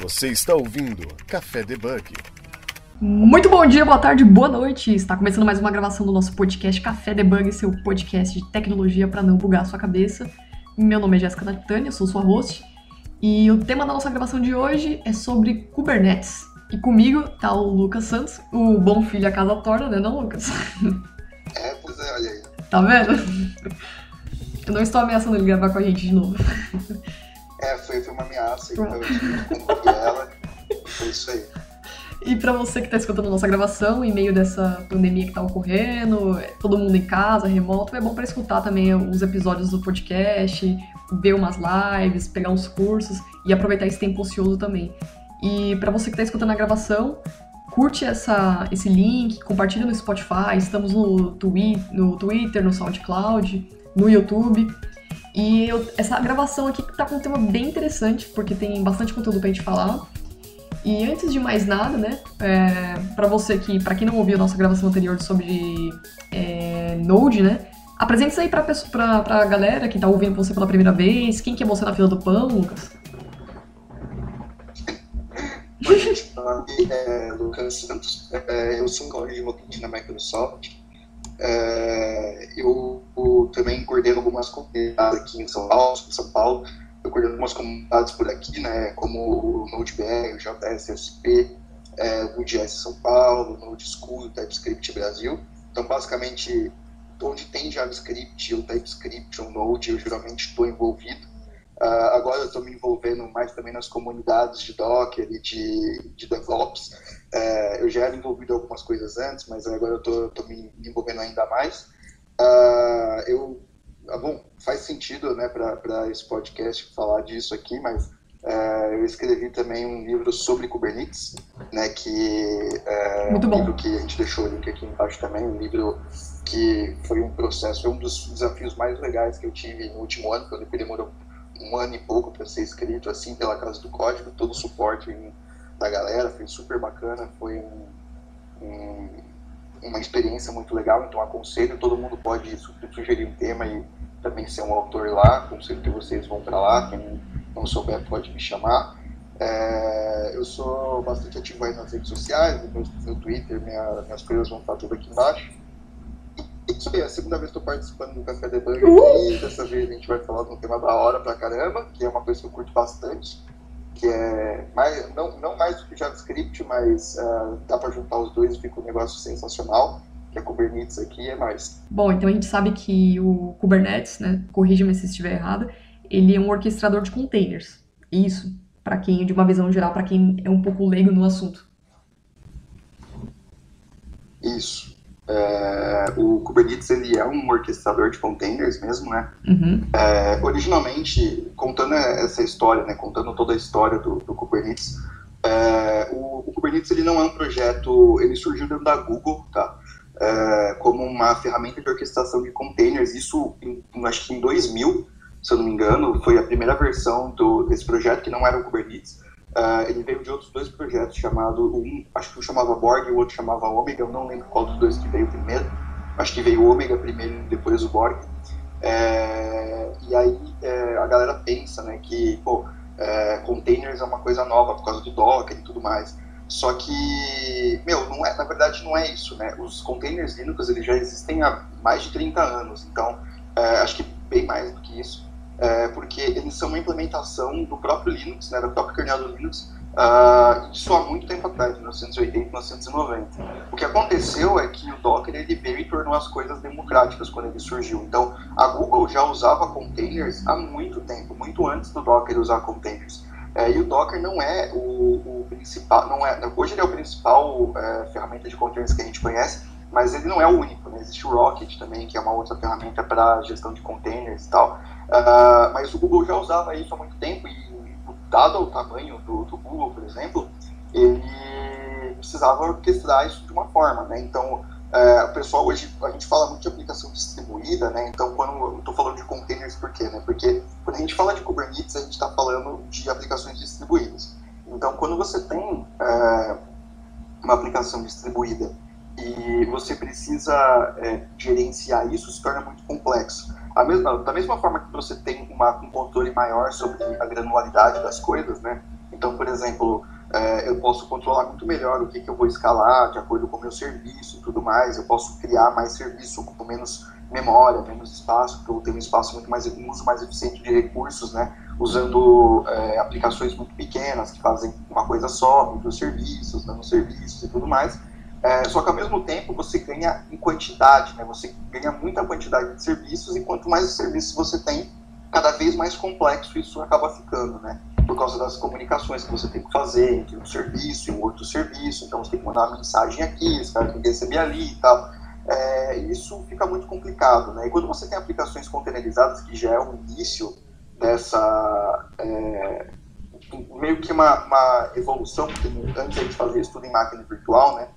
Você está ouvindo Café Debug. Muito bom dia, boa tarde, boa noite. Está começando mais uma gravação do nosso podcast Café Debug, seu podcast de tecnologia para não bugar a sua cabeça. Meu nome é Jéssica Natânia, sou sua host. E o tema da nossa gravação de hoje é sobre Kubernetes. E comigo tá o Lucas Santos, o bom filho a casa torna, né, não, Lucas? É, pois é, olha aí. Tá vendo? Eu não estou ameaçando ele gravar com a gente de novo. É, foi, foi uma ameaça, então eu tive que cumprir ela. Foi isso aí. E para você que está escutando nossa gravação em meio dessa pandemia que está ocorrendo, é, todo mundo em casa, remoto, é bom para escutar também os episódios do podcast, ver umas lives, pegar uns cursos e aproveitar esse tempo ocioso também. E para você que está escutando a gravação, curte essa, esse link, compartilha no Spotify, estamos no, twi no Twitter, no SoundCloud, no YouTube. E eu, essa gravação aqui tá com um tema bem interessante, porque tem bastante conteúdo pra gente falar. E antes de mais nada, né, é, para você que, para quem não ouviu a nossa gravação anterior sobre é, Node, né, apresente isso aí pra, pra, pra galera que tá ouvindo você pela primeira vez. Quem que é você na fila do pão, Lucas? Meu nome é Lucas Santos, é, eu sou um desenvolvente na Microsoft. É, eu, eu também coordeno algumas comunidades aqui em São Paulo, em São Paulo. Eu coordeno algumas comunidades por aqui, né, como o NodeBR, o JSSP, é, o Node.js São Paulo, o Node o TypeScript Brasil. Então, basicamente, onde tem JavaScript ou TypeScript ou Node, eu geralmente estou envolvido. Uh, agora eu estou me envolvendo mais também nas comunidades de Docker e de, de DevOps. Uh, eu já era envolvido em algumas coisas antes, mas agora eu estou me envolvendo ainda mais. Uh, eu, ah, bom, faz sentido né, para esse podcast falar disso aqui, mas é, eu escrevi também um livro sobre Kubernetes, né, que é Muito um bom. livro que a gente deixou o link aqui embaixo também, um livro que foi um processo, foi um dos desafios mais legais que eu tive no último ano, quando demorou um ano e pouco para ser escrito assim pela Casa do Código, todo o suporte da galera, foi super bacana, foi um, um, uma experiência muito legal, então aconselho, todo mundo pode sugerir um tema e também ser um autor lá, aconselho que vocês vão para lá, quem não souber pode me chamar. É, eu sou bastante ativo aí nas redes sociais, no meu, Twitter, minha, minhas coisas vão estar tudo aqui embaixo. Isso aí, é a segunda vez que estou participando do Café Debug Uh! e dessa vez a gente vai falar de um tema da hora pra caramba, que é uma coisa que eu curto bastante, que é mais, não, não mais do que JavaScript, mas ah, dá para juntar os dois e fica um negócio sensacional, que é Kubernetes aqui, é mais. Bom, então a gente sabe que o Kubernetes, né, corrija-me se estiver errado, ele é um orquestrador de containers. Isso, para quem, de uma visão geral, para quem é um pouco leigo no assunto. Isso. É, o Kubernetes ele é um orquestrador de containers mesmo, né? Uhum. É, originalmente, contando essa história, né, contando toda a história do, do Kubernetes, é, o, o, Kubernetes ele não é um projeto, ele surgiu dentro da Google, tá? É, como uma ferramenta de orquestração de containers. Isso, em, acho que em 2000, se eu não me engano, foi a primeira versão do, desse projeto que não era o Kubernetes. Uh, ele veio de outros dois projetos, chamado um, acho que um chamava Borg e o outro chamava Omega, eu não lembro qual dos dois que veio primeiro, acho que veio o Omega primeiro e depois o Borg. É, e aí é, a galera pensa né, que pô, é, containers é uma coisa nova por causa do Docker e tudo mais. Só que, meu, não é, na verdade não é isso, né? Os containers Linux eles já existem há mais de 30 anos, então é, acho que bem mais do que isso é, porque eles são uma implementação do próprio Linux, né, da própria kernel do Linux, uh, isso há muito tempo atrás, 1980, 1990. O que aconteceu é que o Docker ele veio e tornou as coisas democráticas quando ele surgiu. Então, a Google já usava containers há muito tempo, muito antes do Docker usar containers. É, e o Docker não é o, o, principal, não é, hoje ele é o principal é, ferramenta de containers que a gente conhece, mas ele não é o único, né? Existe o Rocket também, que é uma outra ferramenta para gestão de containers e tal. Uh, mas o Google já usava isso há muito tempo e, dado o tamanho do, do Google, por exemplo, ele precisava orquestrar isso de uma forma, né? Então, uh, o pessoal hoje, a gente fala muito de aplicação distribuída, né? Então, quando eu estou falando de containers, por quê? Né? Porque quando a gente fala de Kubernetes, a gente está falando de aplicações distribuídas. Então, quando você tem uh, uma aplicação distribuída e você precisa é, gerenciar isso, se torna muito complexo. Mesma, da mesma forma que você tem uma, um controle maior sobre a granularidade das coisas, né? Então, por exemplo, é, eu posso controlar muito melhor o que, que eu vou escalar de acordo com o meu serviço e tudo mais. Eu posso criar mais serviço com menos memória, menos espaço, porque eu tenho um espaço muito mais, um uso mais eficiente de recursos, né? Usando é, aplicações muito pequenas que fazem uma coisa só, muitos serviços, dando serviços e tudo mais. É, só que ao mesmo tempo você ganha em quantidade, né? Você ganha muita quantidade de serviços e quanto mais serviços você tem, cada vez mais complexo isso acaba ficando, né? Por causa das comunicações que você tem que fazer entre um serviço e um outro serviço, então você tem que mandar uma mensagem aqui, esse cara tem que receber ali e tal. É, isso fica muito complicado, né? E quando você tem aplicações containerizadas, que já é o início dessa é, meio que uma, uma evolução, porque antes a gente fazia tudo em máquina virtual, né?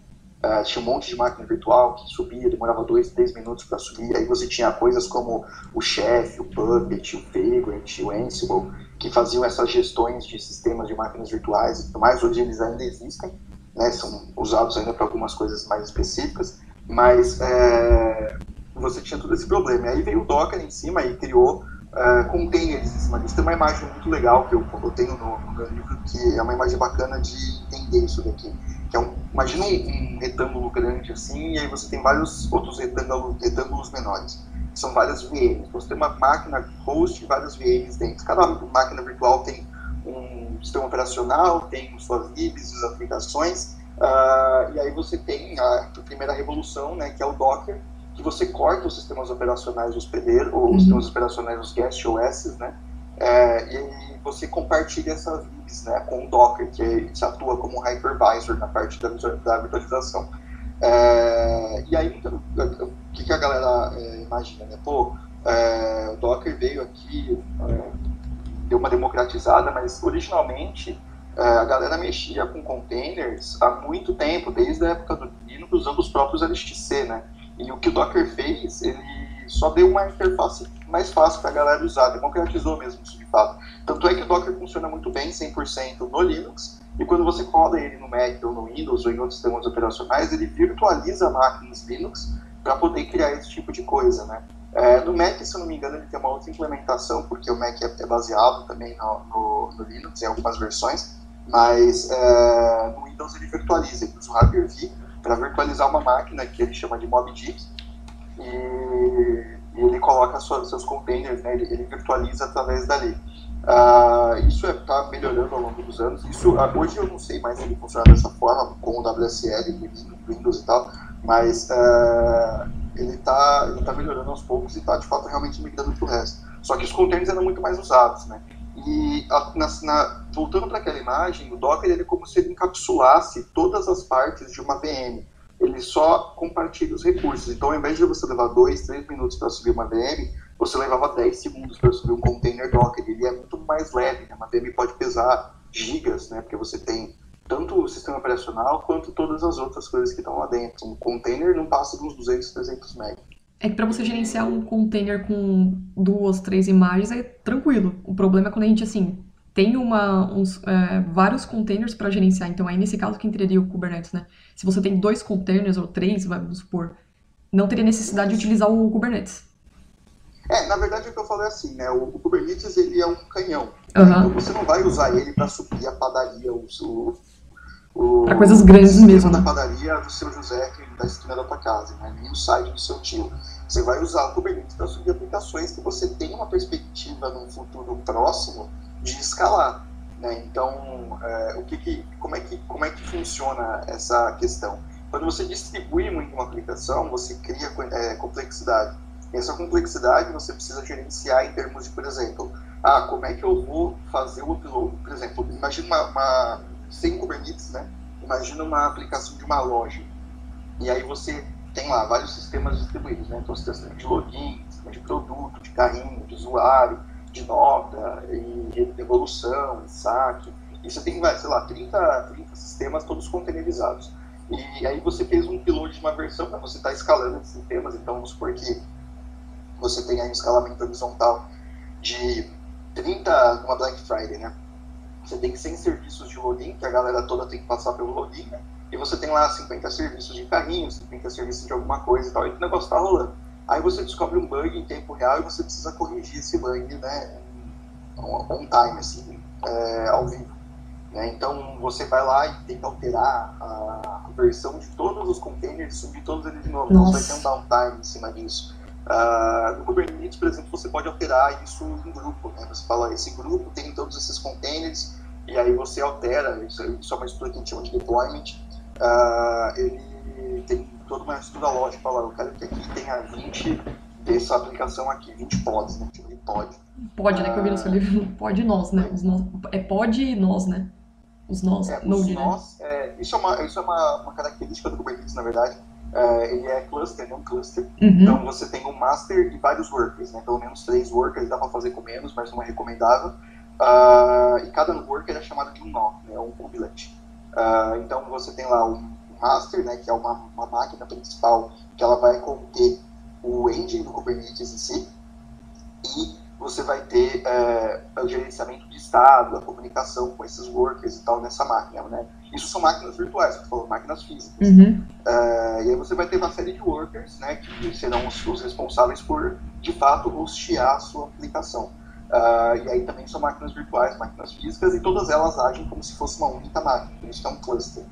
Uh, tinha um monte de máquina virtual que subia, demorava dois, três minutos para subir. Aí você tinha coisas como o Chef, o Puppet, o Vagrant, o Ansible, que faziam essas gestões de sistemas de máquinas virtuais e tudo mais. Hoje eles ainda existem, né, são usados ainda para algumas coisas mais específicas, mas é, você tinha todo esse problema. E aí veio o Docker em cima e criou uh, containers em cima disso. Tem uma imagem muito legal que eu, eu tenho no, no meu livro, que é uma imagem bacana de entender isso daqui que é um, imagina um, um, retângulo grande assim, e aí você tem vários outros retângulos, retângulos menores. São várias VMs. Você tem uma máquina host e várias VMs dentro. Cada máquina virtual tem um sistema operacional, tem suas libs, suas aplicações, uh, e aí você tem a, a, primeira revolução, né, que é o Docker, que você corta os sistemas operacionais hospedeiros, ou os uhum. sistemas operacionais dos guest OS, né, é, e você compartilha essas libs né, com o Docker, que atua como um hypervisor na parte da, da virtualização. É, e aí, então, o que, que a galera é, imagina? Né? Pô, é, o Docker veio aqui, é, deu uma democratizada, mas originalmente é, a galera mexia com containers há muito tempo, desde a época do Linux, usando os próprios LXC, né? E o que o Docker fez, ele só deu uma interface mais fácil para a galera usar, democratizou mesmo isso de fato. Tanto é que o Docker funciona muito bem, 100% no Linux, e quando você roda ele no Mac ou no Windows ou em outros sistemas operacionais, ele virtualiza máquinas Linux para poder criar esse tipo de coisa, né? É, no Mac, se eu não me engano, ele tem uma outra implementação, porque o Mac é, é baseado também no, no, no, Linux em algumas versões, mas é, no Windows ele virtualiza, ele usa o Hyper-V para virtualizar uma máquina que ele chama de MobDick, e, e ele coloca sua, seus containers, né, ele, ele, virtualiza através dali. Uh, isso está é, melhorando ao longo dos anos. Isso, uh, hoje eu não sei mais se ele funciona dessa forma, com o WSL, Windows e tal, mas uh, ele está ele tá melhorando aos poucos e está de fato realmente migrando para o resto. Só que os containers eram muito mais usados, né? E na, na, voltando para aquela imagem, o Docker ele é como se ele encapsulasse todas as partes de uma VM ele só compartilha os recursos. Então, ao invés de você levar 2, 3 minutos para subir uma VM, você levava 10 segundos para subir um container Docker. Ele é muito mais leve, né? uma VM pode pesar gigas, né? porque você tem tanto o sistema operacional quanto todas as outras coisas que estão lá dentro. Um container não passa uns 200, 300 MB. É que para você gerenciar um container com duas, três imagens é tranquilo. O problema é quando a gente, assim, tem uma, uns, é, vários containers para gerenciar. Então, aí nesse caso, que entraria o Kubernetes, né? Se você tem dois containers ou três, vamos supor, não teria necessidade de utilizar o Kubernetes. É, na verdade, o que eu falei é assim, né? O, o Kubernetes, ele é um canhão. Uhum. Então, você não vai usar ele para subir a padaria, o... o para coisas grandes mesmo, né? da padaria do seu José, que da esquina da tua casa, né? Nem o site do seu tio. Você vai usar o Kubernetes para subir aplicações que você tem uma perspectiva num futuro próximo de escalar. Né? Então, é, o que, que, como, é que, como é que funciona essa questão? Quando você distribui muito uma aplicação, você cria é, complexidade. E essa complexidade você precisa gerenciar em termos de, por exemplo, ah, como é que eu vou fazer o upload? Por exemplo, imagina uma, uma sem Kubernetes, né? Imagina uma aplicação de uma loja. E aí você tem lá vários sistemas distribuídos, né? Então, você tem sistema de login, sistema de produto, de carrinho, de usuário, de nota, e evolução, e saque. E você tem, sei lá, 30, 30 sistemas todos containerizados. E aí você fez um piloto de uma versão para você estar tá escalando esses sistemas. Então, vamos supor que você tem aí um escalamento horizontal de 30 numa Black Friday, né? Você tem 100 serviços de login, que a galera toda tem que passar pelo login, né? E você tem lá 50 serviços de carrinho, 50 serviços de alguma coisa e tal, e o negócio está rolando. Aí você descobre um bug em tempo real e você precisa corrigir esse bug, né, on time, assim, é, ao vivo. Né? Então você vai lá e que alterar a versão de todos os containers subir todos eles de novo. Então você vai ter um downtime em cima disso. Uh, no Kubernetes, por exemplo, você pode alterar isso em grupo. Né? Você fala, esse grupo tem todos esses containers, e aí você altera, isso, isso é uma estrutura que a gente chama de deployment. Uh, ele tem toda uma estrutura lógica, fala, eu quero que aqui tenha 20 dessa aplicação aqui, 20 pods, né? Tipo, pod. Pod, né? Que eu vi no seu livro, pod nós, né? Os nós, é pod e nós, né? Os nós, é, node, os né? nós, né? É, isso é, uma, isso é uma, uma característica do Kubernetes, na verdade. É, ele é cluster, não cluster. Uhum. Então você tem um master e vários workers, né? Pelo menos três workers, dá para fazer com menos, mas não é recomendável. Uh, e cada worker é chamado de um nó, né? um kubelet. Uh, então você tem lá um master, né? Que é uma, uma máquina principal que ela vai conter o engine do Kubernetes em si. E você vai ter é, o gerenciamento de estado, a comunicação com esses workers e tal nessa máquina, né? Isso são máquinas virtuais, você falou, máquinas físicas. Uhum. É, e aí você vai ter uma série de workers, né, que serão os, os responsáveis por, de fato, hostear a sua aplicação. Uh, e aí também são máquinas virtuais, máquinas físicas, e todas elas agem como se fosse uma única máquina, por isso é um cluster.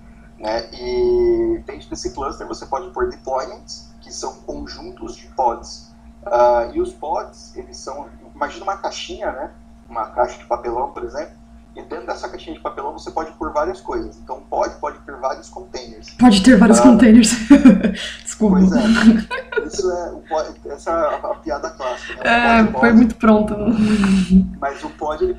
Né? E dentro desse cluster você pode pôr deployments, que são conjuntos de pods. Uh, e os pods, eles são imagina uma caixinha, né? Uma caixa de papelão, por exemplo. E dentro dessa caixinha de papelão você pode pôr várias coisas. Então pode, pode ter vários containers. Pode ter vários ah, containers. Desculpa. Pois é. Isso é essa é a, piada clássica. Né? É, pode, foi muito pronto. Mas o pod ele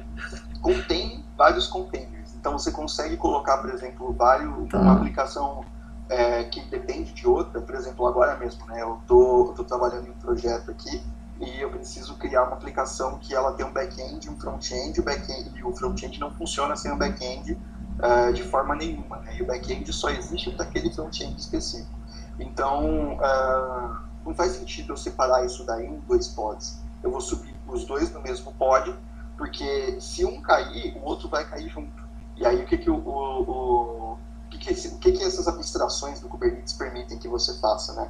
contém vários containers. Então você consegue colocar, por exemplo, vários, tá. uma aplicação é, que depende de outra. Por exemplo, agora mesmo, né? Eu tô, eu tô trabalhando em um projeto aqui e eu preciso criar uma aplicação que ela tem um back-end, um front-end, o back-end e o front-end não funciona sem o back-end uh, de forma nenhuma, né? E o back-end só existe para aquele front-end específico. Então, uh, não faz sentido eu separar isso daí em dois pods. Eu vou subir os dois no mesmo pod, porque se um cair, o outro vai cair junto. E aí o que que o, o, o, que, que, o que, que essas abstrações do Kubernetes permitem que você faça, né?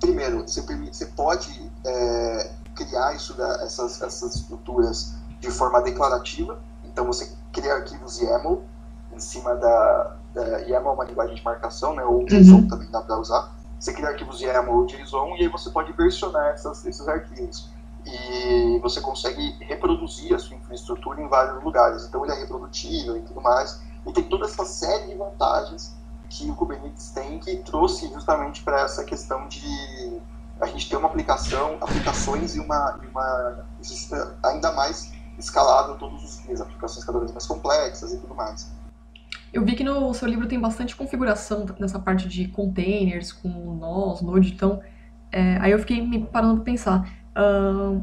Primeiro, você, permite, você pode é, criar isso, essas, essas estruturas de forma declarativa. Então você cria arquivos YAML em cima da, da YAML é uma linguagem de marcação, né? Ou JSON uhum. também dá para usar. Você cria arquivos YAML ou JSON e aí você pode versionar essas, esses arquivos. E você consegue reproduzir a sua infraestrutura em vários lugares. Então ele é reprodutível e tudo mais. E tem toda essa série de vantagens que o Kubernetes tem que trouxe justamente para essa questão de a gente ter uma aplicação, aplicações e uma, uma ainda mais escalável todos os dias, aplicações cada vez mais complexas e tudo mais. Eu vi que no seu livro tem bastante configuração nessa parte de containers, com nós, Node, então é, aí eu fiquei me parando para pensar. Uh,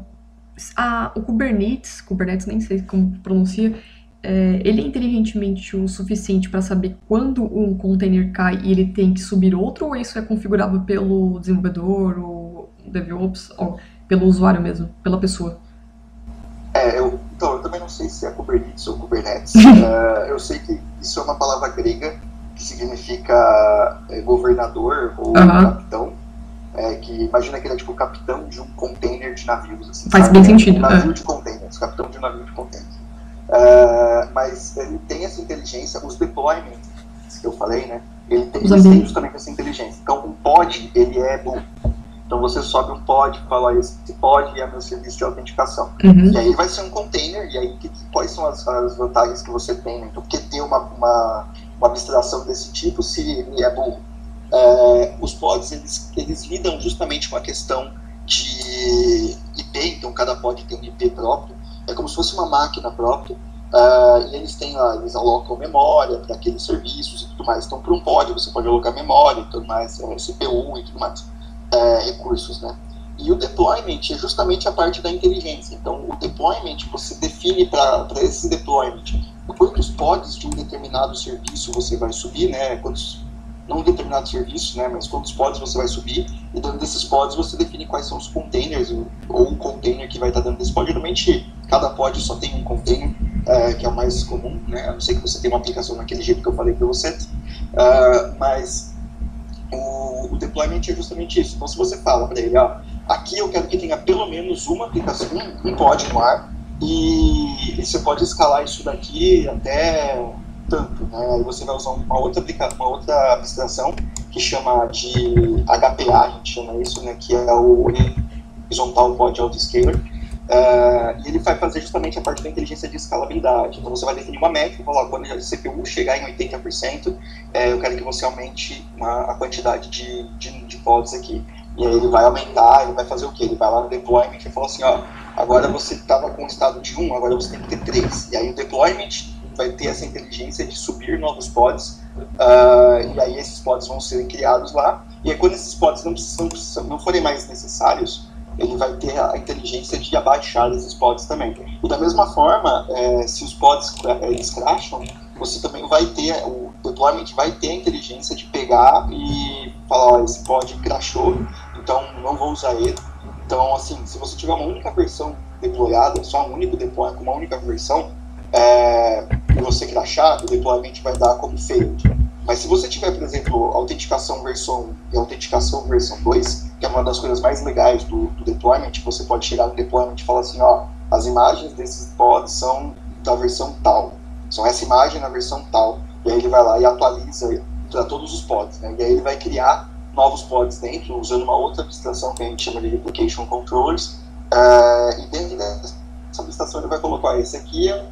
a, o Kubernetes, Kubernetes nem sei como pronuncia, é, ele é inteligentemente o suficiente para saber quando um container cai e ele tem que subir outro, ou isso é configurável pelo desenvolvedor ou DevOps ou pelo usuário mesmo, pela pessoa? É, eu, então, eu também não sei se é Kubernetes ou Kubernetes. uh, eu sei que isso é uma palavra grega que significa é, governador ou capitão. É, que imagina que ele é tipo o capitão de um container de navios. Assim, Faz sabe? bem sentido. Um navio é. de containers, capitão de um navio de containers. Uh, mas ele tem essa inteligência, os deployments que eu falei, né? Ele tem, eles têm justamente essa inteligência. Então, o pod, ele é do então você sobe um pod, fala esse pod é meu serviço de autenticação. Uhum. E aí vai ser um container, e aí que, quais são as, as, vantagens que você tem? Né? Então, por que ter uma, uma, uma, abstração desse tipo se é bom? É, os pods, eles, eles lidam justamente com a questão de IP, então cada pod tem um IP próprio, é como se fosse uma máquina própria, uh, e eles têm lá, eles alocam memória para aqueles serviços e tudo mais. Então, para um pod, você pode alocar memória e tudo mais, é, CPU e tudo mais é, recursos, né? E o deployment é justamente a parte da inteligência. Então, o deployment, você define para esse deployment quantos pods de um determinado serviço você vai subir, né? Quantos, não um determinado serviço, né? Mas quantos pods você vai subir. E dentro desses pods você define quais são os containers, ou o container que vai estar dentro desse pod. Geralmente, cada pod só tem um container, é, que é o mais comum, né? A não ser que você tenha uma aplicação naquele jeito que eu falei para você. Uh, mas o, o deployment é justamente isso. Então, se você fala para ele, ó, aqui eu quero que tenha pelo menos uma aplicação, um pod no ar, e, e, você pode escalar isso daqui até tanto, né? Aí você vai usar uma outra, uma outra abstração que chama de HPA, a gente chama isso, né? Que é o Horizontal Pod Autoscaler. Uh, e ele vai fazer justamente a parte da inteligência de escalabilidade. Então você vai definir uma métrica falar, quando a CPU chegar em 80%, é, eu quero que você aumente uma, a quantidade de, de, de pods aqui. E aí ele vai aumentar, ele vai fazer o quê? Ele vai lá no deployment e fala assim, ó, agora você estava com o estado de 1, agora você tem que ter 3. E aí o deployment vai ter essa inteligência de subir novos pods, uh, e aí esses pods vão ser criados lá, e aí quando esses pods não, precisam, não forem mais necessários, ele vai ter a inteligência de abaixar esses pods também. E da mesma forma, é, se os pods é, eles crasham, você também vai ter, o deployment vai ter a inteligência de pegar e falar, ó, esse pod crashou, então não vou usar ele. Então, assim, se você tiver uma única versão deployada, só um único deploy com uma única versão, é, você crashar, o deployment vai dar como failed. Mas se você tiver, por exemplo, autenticação versão 1 e autenticação versão 2, que é uma das coisas mais legais do, do deployment, você pode chegar no deployment e falar assim, ó, as imagens desses pods são da versão tal, são essa imagem na versão tal, e aí ele vai lá e atualiza para todos os pods, né? E aí ele vai criar novos pods dentro, usando uma outra abstração que a gente chama de Replication Controllers, uh, e dentro dessa abstração ele vai colocar, esse aqui é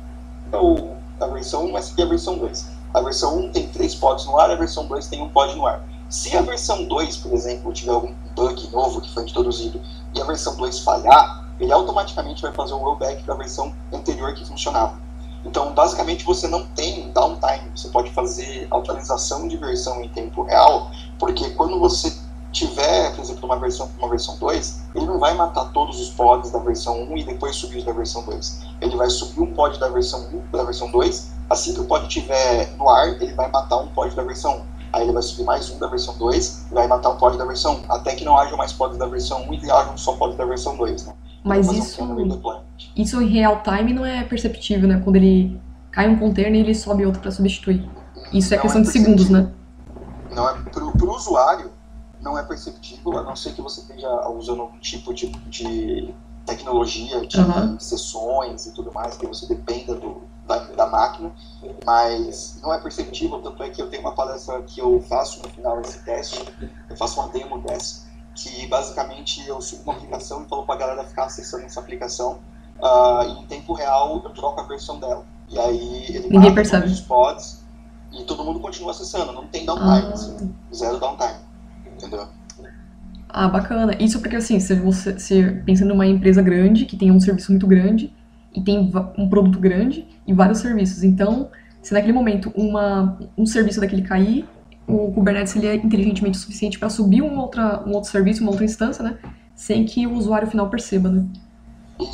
o, a versão 1, essa aqui é a versão 2. A versão 1 tem três pods no ar, a versão 2 tem um pod no ar. Se a versão 2, por exemplo, tiver algum bug novo que foi introduzido e a versão 2 falhar, ele automaticamente vai fazer um rollback para a versão anterior que funcionava. Então, basicamente, você não tem downtime. Você pode fazer atualização de versão em tempo real, porque quando você tiver, por exemplo, uma versão uma versão 2, ele não vai matar todos os pods da versão 1 e depois subir os da versão 2. Ele vai subir um pod da versão 1 da versão 2, assim que o pod estiver no ar, ele vai matar um pod da versão 1. Aí ele vai subir mais um da versão 2 e vai matar um pod da versão 1, até que não haja mais pods da versão 1 e haja um só pod da versão 2, né? Mas isso, isso em real time não é perceptível, né? Quando ele cai um container e ele sobe outro para substituir. Isso é não questão é de segundos, né? Não é pro, pro usuário não é perceptível, a não ser que você esteja usando algum tipo de, de tecnologia, de uhum. sessões e tudo mais, que você dependa do, da, da, máquina, mas não é perceptível, tanto é que eu tenho uma palestra que eu faço no final desse teste, eu faço uma demo dessa, que basicamente eu subo uma aplicação e falo para a galera ficar acessando essa aplicação, uh, e em tempo real eu troco a versão dela. E aí ele Ninguém percebe. os pods e todo mundo continua acessando, não tem downtime, ah. assim, zero downtime entendeu? Ah, bacana. Isso porque, assim, se você se pensa numa empresa grande, que tem um serviço muito grande, e tem um produto grande e vários serviços. Então, se naquele momento uma, um serviço daquele cair, o Kubernetes ele é inteligentemente o suficiente para subir um, outra, um outro serviço, uma outra instância, né? Sem que o usuário final perceba, né?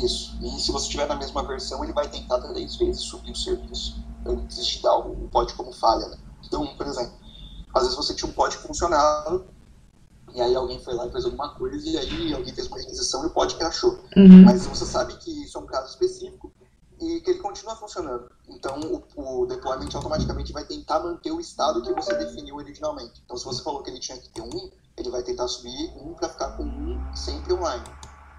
Isso. E se você estiver na mesma versão, ele vai tentar três vezes subir o serviço antes de dar o pod como falha, né? Então, por exemplo, às vezes você tinha um pod funcionando e aí alguém foi lá e fez alguma coisa, e aí alguém fez uma requisição e o pod crashou. Uhum. Mas você sabe que isso é um caso específico e que ele continua funcionando. Então o, o deployment automaticamente vai tentar manter o estado que você definiu originalmente. Então se você falou que ele tinha que ter um, ele vai tentar subir um para ficar com um sempre online.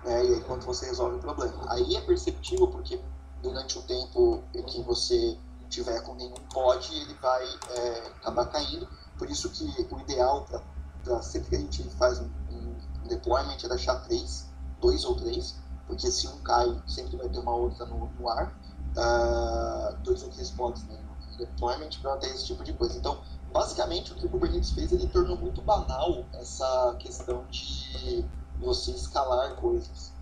Né? E aí quando você resolve o problema. Aí é perceptível porque durante o tempo que você tiver com nenhum pod, ele vai é, acabar caindo. Por isso que o ideal para Pra, sempre que a gente faz um, um deployment é deixar três, dois ou três, porque se um cai, sempre vai ter uma outra no, no ar. Uh, dois ou três pods né, no deployment para ter esse tipo de coisa. Então, basicamente, o que o Kubernetes fez, ele tornou muito banal essa questão de você escalar coisas.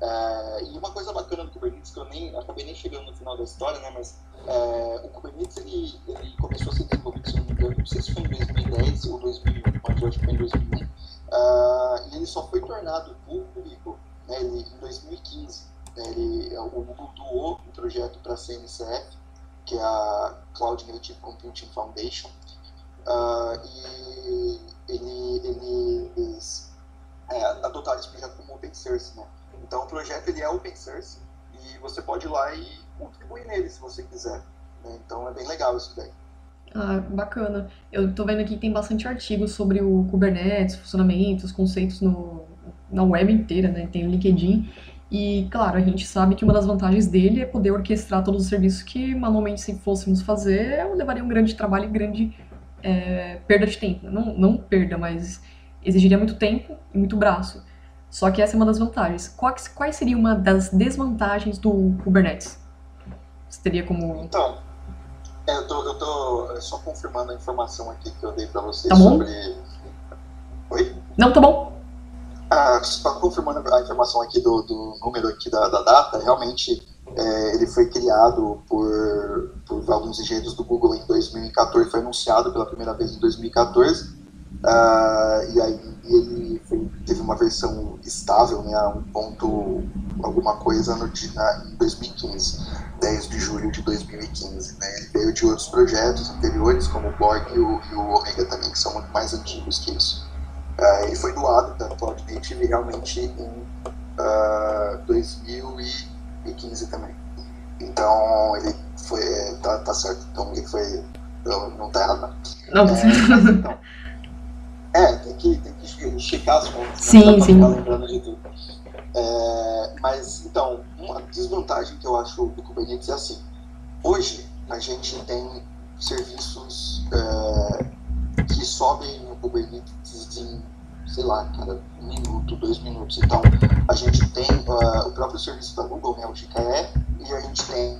Uh, e uma coisa bacana do Kubernetes, que eu nem acabei nem chegando no final da história, né, mas uh, o Kubernetes ele, ele começou a ser desenvolvido, se não me engano, não sei se foi em 2010 ou 2001, mas eu acho que foi em 2001, uh, e ele só foi tornado público né, ele, em 2015. Né, ele, o Google doou um projeto para a CNCF, que é a Cloud Native Computing Foundation, uh, e ele, eles é, adotaram esse projeto como open source. Né? Então o projeto ele é open source e você pode ir lá e contribuir nele se você quiser. Né? Então é bem legal isso daí. Ah, bacana. Eu tô vendo aqui que tem bastante artigos sobre o Kubernetes, funcionamento, os conceitos no, na web inteira, né? Tem o LinkedIn. E, claro, a gente sabe que uma das vantagens dele é poder orquestrar todos os serviços que manualmente, se fôssemos fazer, levaria um grande trabalho e grande é, perda de tempo. Não, não perda, mas exigiria muito tempo e muito braço. Só que essa é uma das vantagens. Quais, quais seria uma das desvantagens do Kubernetes? Você teria como. Então, é, eu, tô, eu tô só confirmando a informação aqui que eu dei para vocês tá sobre. Oi? Não, tá bom. Ah, só confirmando a informação aqui do, do número aqui da, da data, realmente é, ele foi criado por, por alguns engenheiros do Google em 2014, foi anunciado pela primeira vez em 2014 Uh, e aí ele foi, teve uma versão estável, né, a um ponto alguma coisa no, na, em 2015, 10 de julho de 2015. Né, ele veio de outros projetos anteriores, como o Borg e o, e o Omega também, que são muito mais antigos que isso. Uh, ele foi doado da Cloud Native realmente em uh, ah, 2015 também. Então ele foi. Tá, tá certo, então ele foi. Não tá errado, não. Não, tá certo. então, é, tem que, tem que checar as contas. Sim, né, sim. lembrando de tudo. É, mas, então, uma desvantagem que eu acho do Kubernetes é assim. Hoje, a gente tem serviços é, que sobem no Kubernetes em, sei lá, cada um minuto, dois minutos. Então, a gente tem uh, o próprio serviço da Google, né, o GKE, e a gente tem,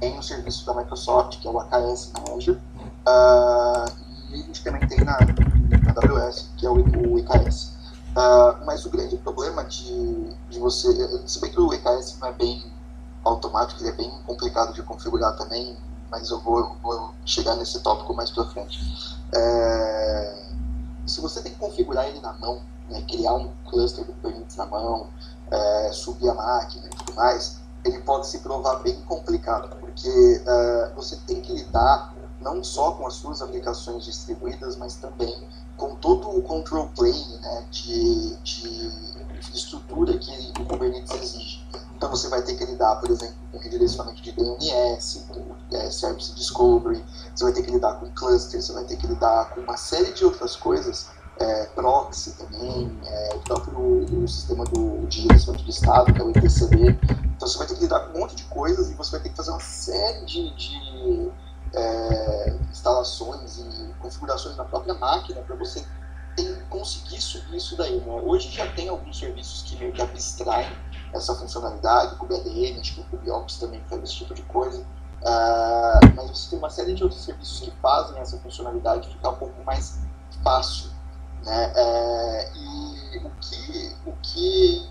tem o serviço da Microsoft, que é o AKS na Azure. Uh, e a gente também tem na, AWS, que é o, o IKS. Uh, ah, mas o grande problema de, de você. Se bem que o IKS não é bem automático, ele é bem complicado de configurar também, mas eu vou, vou chegar nesse tópico mais pra frente. É, se você tem que configurar ele na mão, né, criar um cluster de Kubernetes na mão, é, subir a máquina e tudo mais, ele pode se provar bem complicado, porque uh, você tem que lidar não só com as suas aplicações distribuídas, mas também com todo o control plane né, de, de estrutura que o Kubernetes exige. Então você vai ter que lidar, por exemplo, com redirecionamento de DNS, com é, Service Discovery, você vai ter que lidar com cluster, você vai ter que lidar com uma série de outras coisas, é, proxy também, é, o próprio o sistema do, de gerenciamento de estado, que é o etcd. Então você vai ter que lidar com um monte de coisas e você vai ter que fazer uma série de, de é, instalações e configurações na própria máquina para você conseguir subir isso daí. Né? Hoje já tem alguns serviços que meio que abstraem essa funcionalidade, o acho que o KubeOps também faz esse tipo de coisa. Uh, mas você tem uma série de outros serviços que fazem essa funcionalidade ficar um pouco mais fácil. Né? É, e o que, o que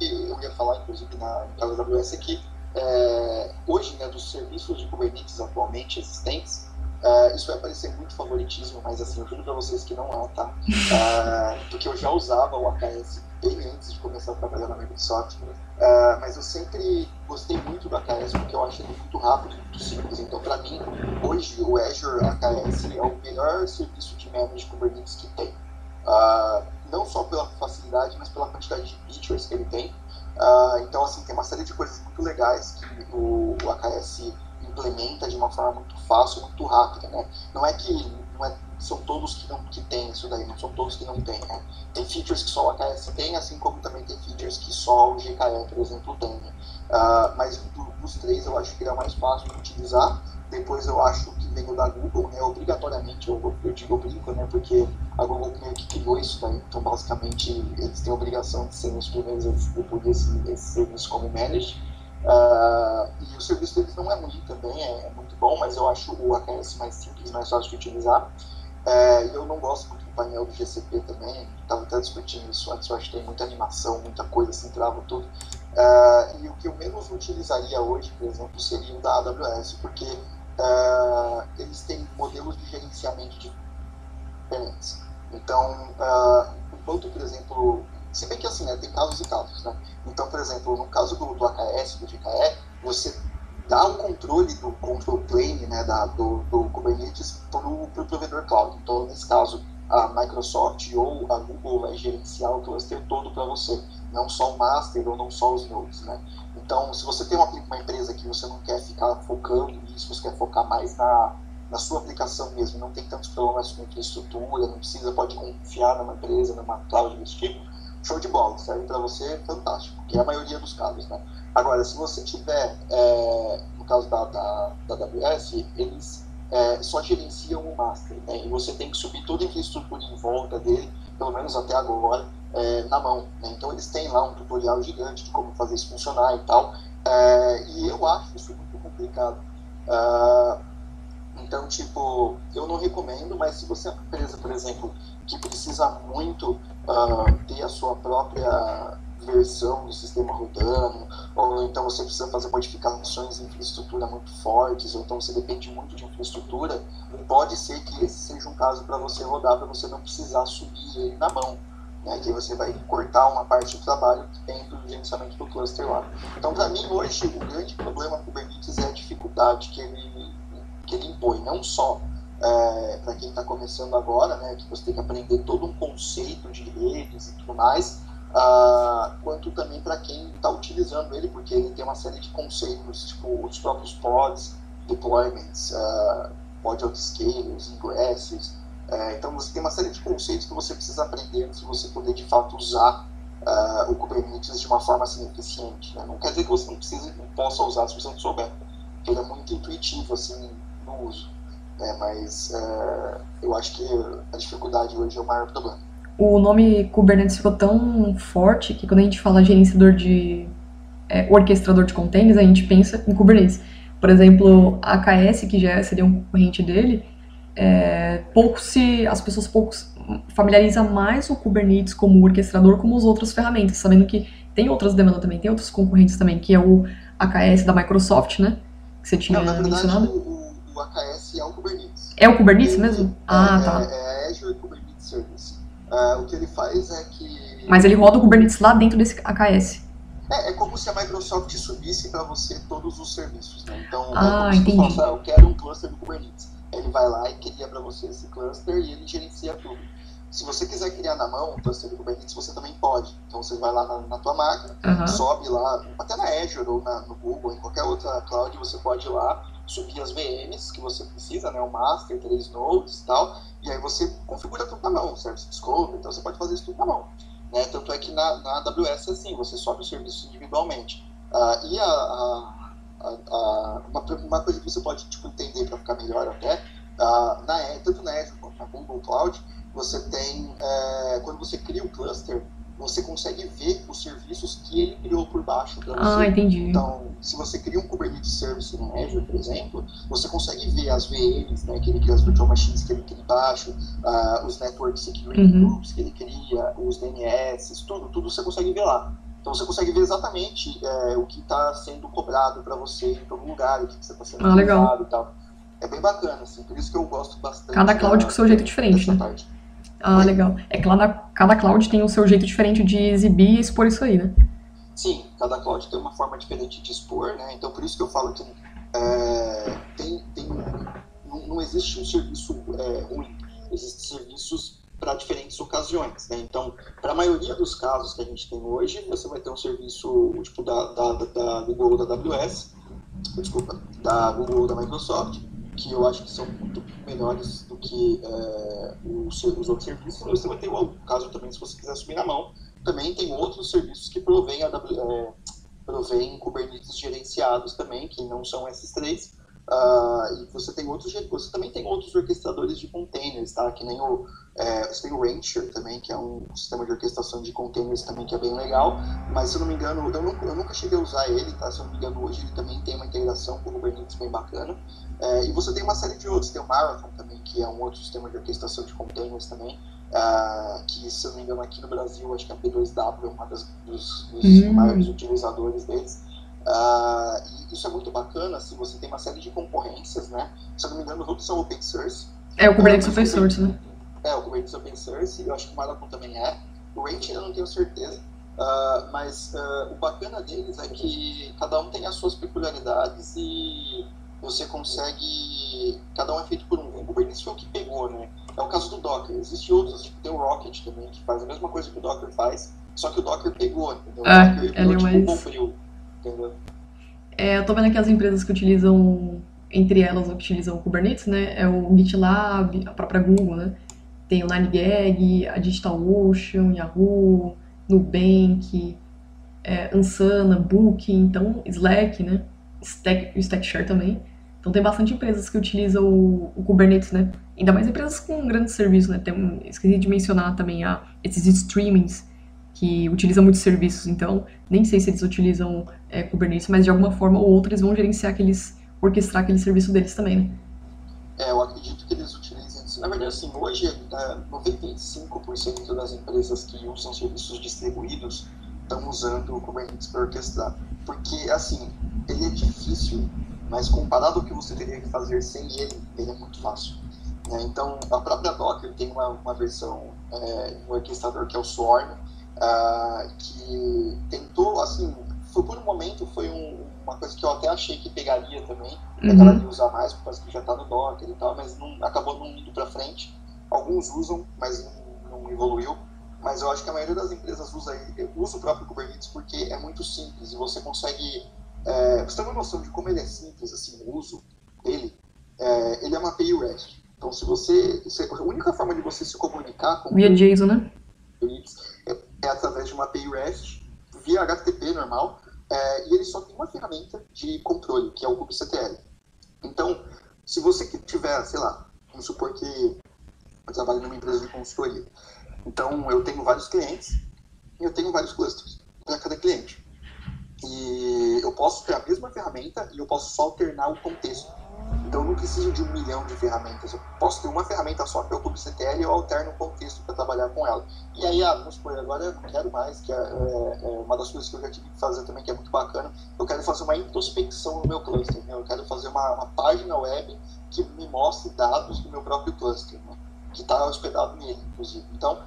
eu ia falar, inclusive, na, na AWS é que é, hoje, né, dos serviços de Kubernetes atualmente existentes, é, isso vai parecer muito favoritismo, mas assim, eu juro pra vocês que não é, tá? É, porque eu já usava o AKS bem antes de começar a trabalhar na Microsoft, é, mas eu sempre gostei muito do AKS porque eu acho ele muito rápido muito simples. Então, para mim, hoje, o Azure AKS é o melhor serviço de managed Kubernetes que tem. Uh, não só pela facilidade, mas pela quantidade de features que ele tem. Uh, então, assim, tem uma série de coisas muito legais que o, o AKS implementa de uma forma muito fácil, muito rápida, né? Não é que não é, são todos que não que tem isso daí, não são todos que não tem, né? Tem features que só o AKS tem, assim como também tem features que só o GKE, por exemplo, tem. Uh, mas do, dos três eu acho que ele é mais fácil de utilizar depois eu acho que vem o da Google, né? Obrigatoriamente, eu, eu digo obrigo, né? Porque a Google meio que criou isso daí. Então, basicamente, eles têm a obrigação de serem os primeiros a distribuir esse, esse serviço como managed. Uh, e o serviço deles não é ruim também, é, é, muito bom, mas eu acho o AKS mais simples, mais fácil de utilizar. Uh, eu não gosto muito do painel do GCP também, estava até discutindo isso antes, eu acho que tem muita animação, muita coisa assim, trava tudo. Uh, e o que eu menos utilizaria hoje, por exemplo, seria o da AWS, porque uh, eles têm modelos de gerenciamento diferentes. Então, uh, enquanto, por exemplo, se bem que assim, né, tem casos e casos, né? Então, por exemplo, no caso do, do AKS, do GKE, você dá o controle do control plane, né, da, do, do Kubernetes para o pro provedor cloud. Então, nesse caso, a Microsoft ou a Google vai gerenciar o cluster todo para você, não só o master ou não só os nodes, né? Então, se você tem uma, uma empresa que você não quer ficar focando nisso, você quer focar mais na, na sua aplicação mesmo, não tem tantos problemas com infraestrutura, não precisa, pode confiar numa empresa, numa cloud desse tipo, show de bola, serve para você, fantástico, que é a maioria dos casos, né? Agora, se você tiver, é, no caso da, da, da AWS, eles é, só gerenciam o master, né? E você tem que subir toda a infraestrutura em volta dele, pelo menos até agora, é, na mão. Né? Então eles têm lá um tutorial gigante de como fazer isso funcionar e tal. É, e eu acho isso muito complicado. Uh, então, tipo, eu não recomendo, mas se você é uma empresa, por exemplo, que precisa muito uh, ter a sua própria versão do sistema rodando, ou então você precisa fazer modificações em infraestrutura muito fortes, ou então você depende muito de infraestrutura, pode ser que esse seja um caso para você rodar, para você não precisar subir ele na mão. Né, que você vai cortar uma parte do trabalho que tem do gerenciamento do cluster lá. Então, para mim, hoje, o grande problema com o Kubernetes é a dificuldade que ele, que ele impõe, não só é, para quem está começando agora, né, que você tem que aprender todo um conceito de redes e tudo mais, uh, quanto também para quem está utilizando ele, porque ele tem uma série de conceitos, tipo os próprios pods, deployments, uh, pod autoscalers, ingresses. Uh, então você tem uma série de conceitos que você precisa aprender de você poder de fato usar uh, o Kubernetes de uma forma assim eficiente. Né? Não quer dizer que você não precise, não possa usar se você não souber, porque ele é muito intuitivo assim no uso. Né? Mas uh, eu acho que a dificuldade hoje é o maior problema o nome Kubernetes ficou tão forte que quando a gente fala gerenciador de é, orquestrador de containers, a gente pensa em Kubernetes. Por exemplo, a AKS, que já seria um concorrente dele, é, pouco se as pessoas pouco familiarizam mais o Kubernetes como orquestrador como as outras ferramentas, sabendo que tem outras demandas também, tem outros concorrentes também, que é o AKS da Microsoft, né? Que você tinha Não, na verdade, mencionado. O, o AKS é o Kubernetes. É o Kubernetes Ele, mesmo? É, ah, tá. É, é Azure. Uh, o que ele faz é que. Mas ele roda o Kubernetes lá dentro desse AKS. É, é como se a Microsoft subisse para você todos os serviços. Né? Então, Ah, é entendi. ah, eu quero um cluster do Kubernetes. Ele vai lá e cria para você esse cluster e ele gerencia tudo. Se você quiser criar na mão um cluster do Kubernetes, você também pode. Então você vai lá na, na tua máquina, Aham. sobe lá, até na Azure ou na, no Google, em qualquer outra cloud, você pode ir lá subir as VMs que você precisa, né, o master, três nodes e tal, e aí você configura tudo na mão, Service Discovery, então você pode fazer isso tudo na mão. Né? Tanto é que na, na AWS é assim, você sobe os serviços individualmente. Ah, e a, a, a, uma, uma coisa que você pode tipo, entender para ficar melhor até, ah, na, tanto na Azure quanto na Google Cloud, você tem, é, quando você cria o cluster, você consegue ver os serviços que ele criou por baixo você. Ah, entendi. Então, se você cria um Kubernetes Service no Azure, por exemplo, você consegue ver as VMs, né, que ele cria, as virtual machines que ele cria embaixo, ah, os network security Uhum. groups que ele cria, os DNS, tudo, tudo você consegue ver lá. Então você consegue ver exatamente é, o que está sendo cobrado para você em todo lugar, o que está sendo Ah, utilizado e tal. É bem bacana, assim, por isso que eu gosto bastante. Cada cloud com seu jeito diferente, né? parte. Ah, legal. É que cada, cada cloud tem o seu jeito diferente de exibir e expor isso aí, né? Sim, cada cloud tem uma forma diferente de expor, né? Então por isso que eu falo que é, tem, tem, não, não existe um serviço é, ruim, existem serviços para diferentes ocasiões, né? Então, para a maioria dos casos que a gente tem hoje, você vai ter um serviço tipo da, da, da, Google ou da AWS, desculpa, da Google ou da Microsoft, que eu acho que são muito melhores que é, os, os outros serviços. Você vai ter o caso também, se você quiser subir na mão, também tem outros serviços que provêm, a é, provêm Kubernetes gerenciados também, que não são esses três. Ah, e você tem outros, você também tem outros orquestradores de containers, tá? Que nem o, é, você tem o Rancher também, que é um sistema de orquestração de containers também que é bem legal. Mas se eu não me engano, eu nunca, eu nunca cheguei a usar ele, tá? Se eu não me engano, hoje ele também tem uma integração com o Kubernetes bem bacana. É, e você tem uma série de outros, tem o Marathon também, que é um outro sistema de orquestração de containers também, ah, que se eu não me engano aqui no Brasil, acho que a P2W é uma das, dos, dos Hum. maiores utilizadores deles. Ah, e isso é muito bacana, assim, você tem uma série de concorrências, né? Se eu não me engano, todos são open source. É o Kubernetes mas open source, né? É, o Kubernetes open source, eu acho que o Marathon também é. O Range eu não tenho certeza. Ah, mas o bacana deles é que cada um tem as suas peculiaridades e você consegue. Cada um é feito por um. O Kubernetes foi o que pegou, né? É o caso do Docker. Existem outros, tipo, tem o Rocket também, que faz a mesma coisa que o Docker faz, só que o Docker pegou, entendeu? O É, Docker virou é tipo mais- Bombril, entendeu? É, eu tô vendo aqui as empresas que utilizam, entre elas, o que utilizam o Kubernetes, né? É o GitLab, a própria Google, né? Tem o 9gag, a DigitalOcean, Yahoo, Nubank, é, Ansana, Booking, então Slack, né? Stack, Stackshare também. Então tem bastante empresas que utilizam o, o Kubernetes, né? Ainda mais empresas com grandes serviços, né? Tem, esqueci de mencionar também a, esses streamings que utilizam muitos serviços, então nem sei se eles utilizam é, Kubernetes, mas de alguma forma ou outra eles vão gerenciar aqueles, orquestrar aquele serviço deles também, né? É, eu acredito que eles utilizam isso. Na verdade, assim, hoje é, 95% das empresas que usam serviços distribuídos estão usando o Kubernetes para orquestrar. Porque, assim, ele é difícil, mas comparado ao que você teria que fazer sem ele, ele é muito fácil. Né? Então, a própria Docker tem uma, uma versão, é, um orquestrador que é o Swarm, uh, que tentou, assim, foi por um momento foi um, uma coisa que eu até achei que pegaria também, uhum. a galera ia usar mais, por causa que já está no Docker e tal, mas não, acabou não indo para frente. Alguns usam, mas não, não, evoluiu. Mas eu acho que a maioria das empresas usa, usa o próprio Kubernetes porque é muito simples e você consegue. É, você tem uma noção de como ele é simples, assim, o uso dele. É, ele é uma API REST. Então, se você, se, a única forma de você se comunicar com. Via JSON, né? É, é através de uma API REST, via HTTP normal, é, e ele só tem uma ferramenta de controle, que é o kubectl. Então, se você tiver, sei lá, vamos supor que eu trabalho numa empresa de consultoria. Então, eu tenho vários clientes e eu tenho vários clusters para cada cliente. E eu posso ter a mesma ferramenta e eu posso só alternar o contexto. Então eu não preciso de um milhão de ferramentas. Eu posso ter uma ferramenta só que é o kubectl e eu alterno o contexto para trabalhar com ela. E aí, ah, vamos supor, agora eu quero mais, que é, é, é, uma das coisas que eu já tive que fazer também, que é muito bacana, eu quero fazer uma introspecção no meu cluster. Né? Eu quero fazer uma, uma, página web que me mostre dados do meu próprio cluster, né? que está hospedado nele, inclusive. Então,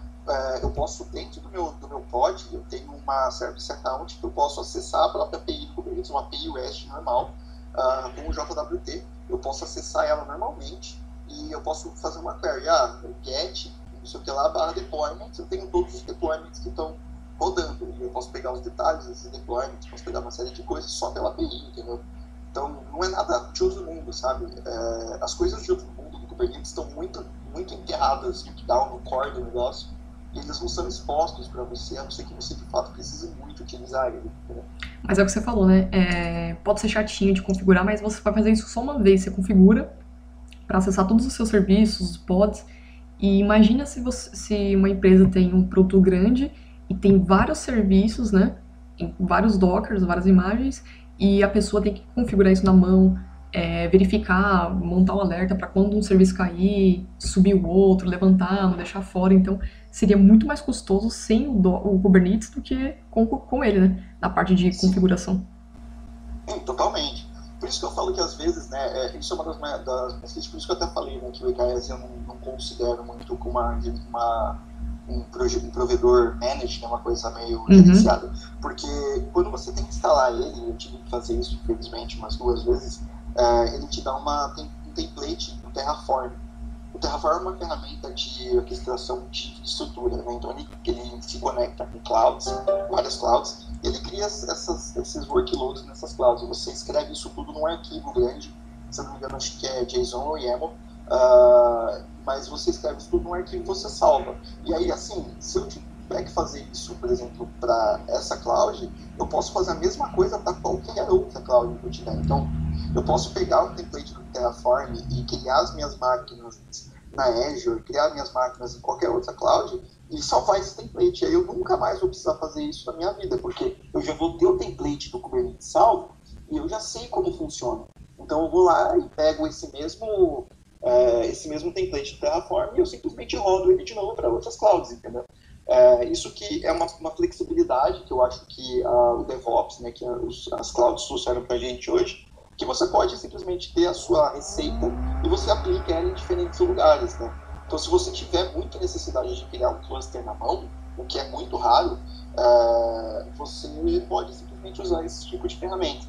eu posso, dentro do meu, do meu pod, eu tenho uma service account que eu posso acessar a própria API do Kubernetes, uma API REST normal, uh, com o JWT eu posso acessar ela normalmente e eu posso fazer uma query, ah, get, não sei o que lá, barra deployment, eu tenho todos os deployments que estão rodando, e eu posso pegar os detalhes desses deployments, posso pegar uma série de coisas só pela API, entendeu? Então, não é nada de outro mundo, sabe? É, as coisas de outro mundo do Kubernetes estão muito, muito enterradas down, no core do negócio, e eles não são expostos para você, a não ser que você de fato precise muito utilizar ele. Mas é o que você falou, né? É, pode ser chatinho de configurar, mas você vai fazer isso só uma vez. Você configura para acessar todos os seus serviços, os pods. E imagina se, você, se uma empresa tem um produto grande e tem vários serviços, né? Vários dockers, várias imagens, e a pessoa tem que configurar isso na mão, é, verificar, montar um alerta para quando um serviço cair, subir o outro, levantar, não deixar fora. Então, seria muito mais custoso sem o, do, o Kubernetes do que com, com ele, né? Na parte de Sim. configuração. Sim, totalmente. Por isso que eu falo que às vezes, né, é, isso é uma das, das por isso que eu até falei, né, que o EKS eu não, não considero muito como uma, uma um, um provedor managed, né, uma coisa meio uhum. gerenciada. Porque quando você tem que instalar ele, eu tive que fazer isso, infelizmente, umas duas vezes, é, ele te dá uma, tem, um template do Terraform. Terraform é uma ferramenta de orquestração de estrutura, né? então ele, ele se conecta com clouds, várias clouds, e ele cria essas, esses workloads nessas clouds. Você escreve isso tudo num arquivo grande, se não me engano, acho que é JSON ou YAML, uh, mas você escreve isso tudo num arquivo e você salva. E aí, assim, se eu tiver que fazer isso, por exemplo, para essa cloud, eu posso fazer a mesma coisa para qualquer outra cloud que eu tiver. Então, eu posso pegar o template do Terraform e criar as minhas máquinas na Azure, criar minhas máquinas em qualquer outra cloud e salvar esse template. Aí eu nunca mais vou precisar fazer isso na minha vida, porque eu já vou ter o template do Kubernetes salvo e eu já sei como funciona. Então eu vou lá e pego esse mesmo, é, esse mesmo template do Terraform e eu simplesmente rodo ele de novo para outras clouds, entendeu? É, isso que é uma, uma, flexibilidade que eu acho que uh, o DevOps, né, que as clouds trouxeram para a gente hoje, que você pode simplesmente ter a sua receita e você aplica ela em diferentes lugares, né? Então, se você tiver muita necessidade de criar um cluster na mão, o que é muito raro, é, você pode simplesmente usar esse tipo de ferramenta.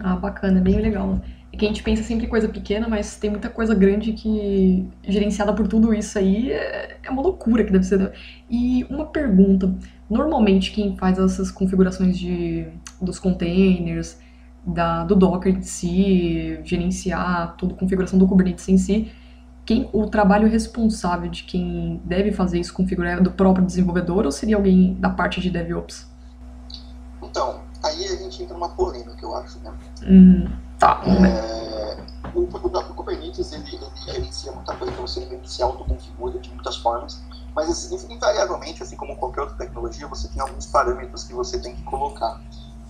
Ah, bacana, bem legal. É que a gente pensa sempre coisa pequena, mas tem muita coisa grande que, gerenciada por tudo isso aí, é, é uma loucura que deve ser. E uma pergunta: normalmente quem faz essas configurações de, dos containers, da, do Docker em si, gerenciar toda a configuração do Kubernetes em si, quem o trabalho responsável de quem deve fazer isso configurar é do próprio desenvolvedor ou seria alguém da parte de DevOps? Então, aí a gente entra numa polêmica, eu acho, né? Hum, tá. É, o, o próprio Kubernetes, ele, ele gerencia muita coisa, então você ele se autoconfigura de muitas formas, mas assim, invariavelmente, assim como qualquer outra tecnologia, você tem alguns parâmetros que você tem que colocar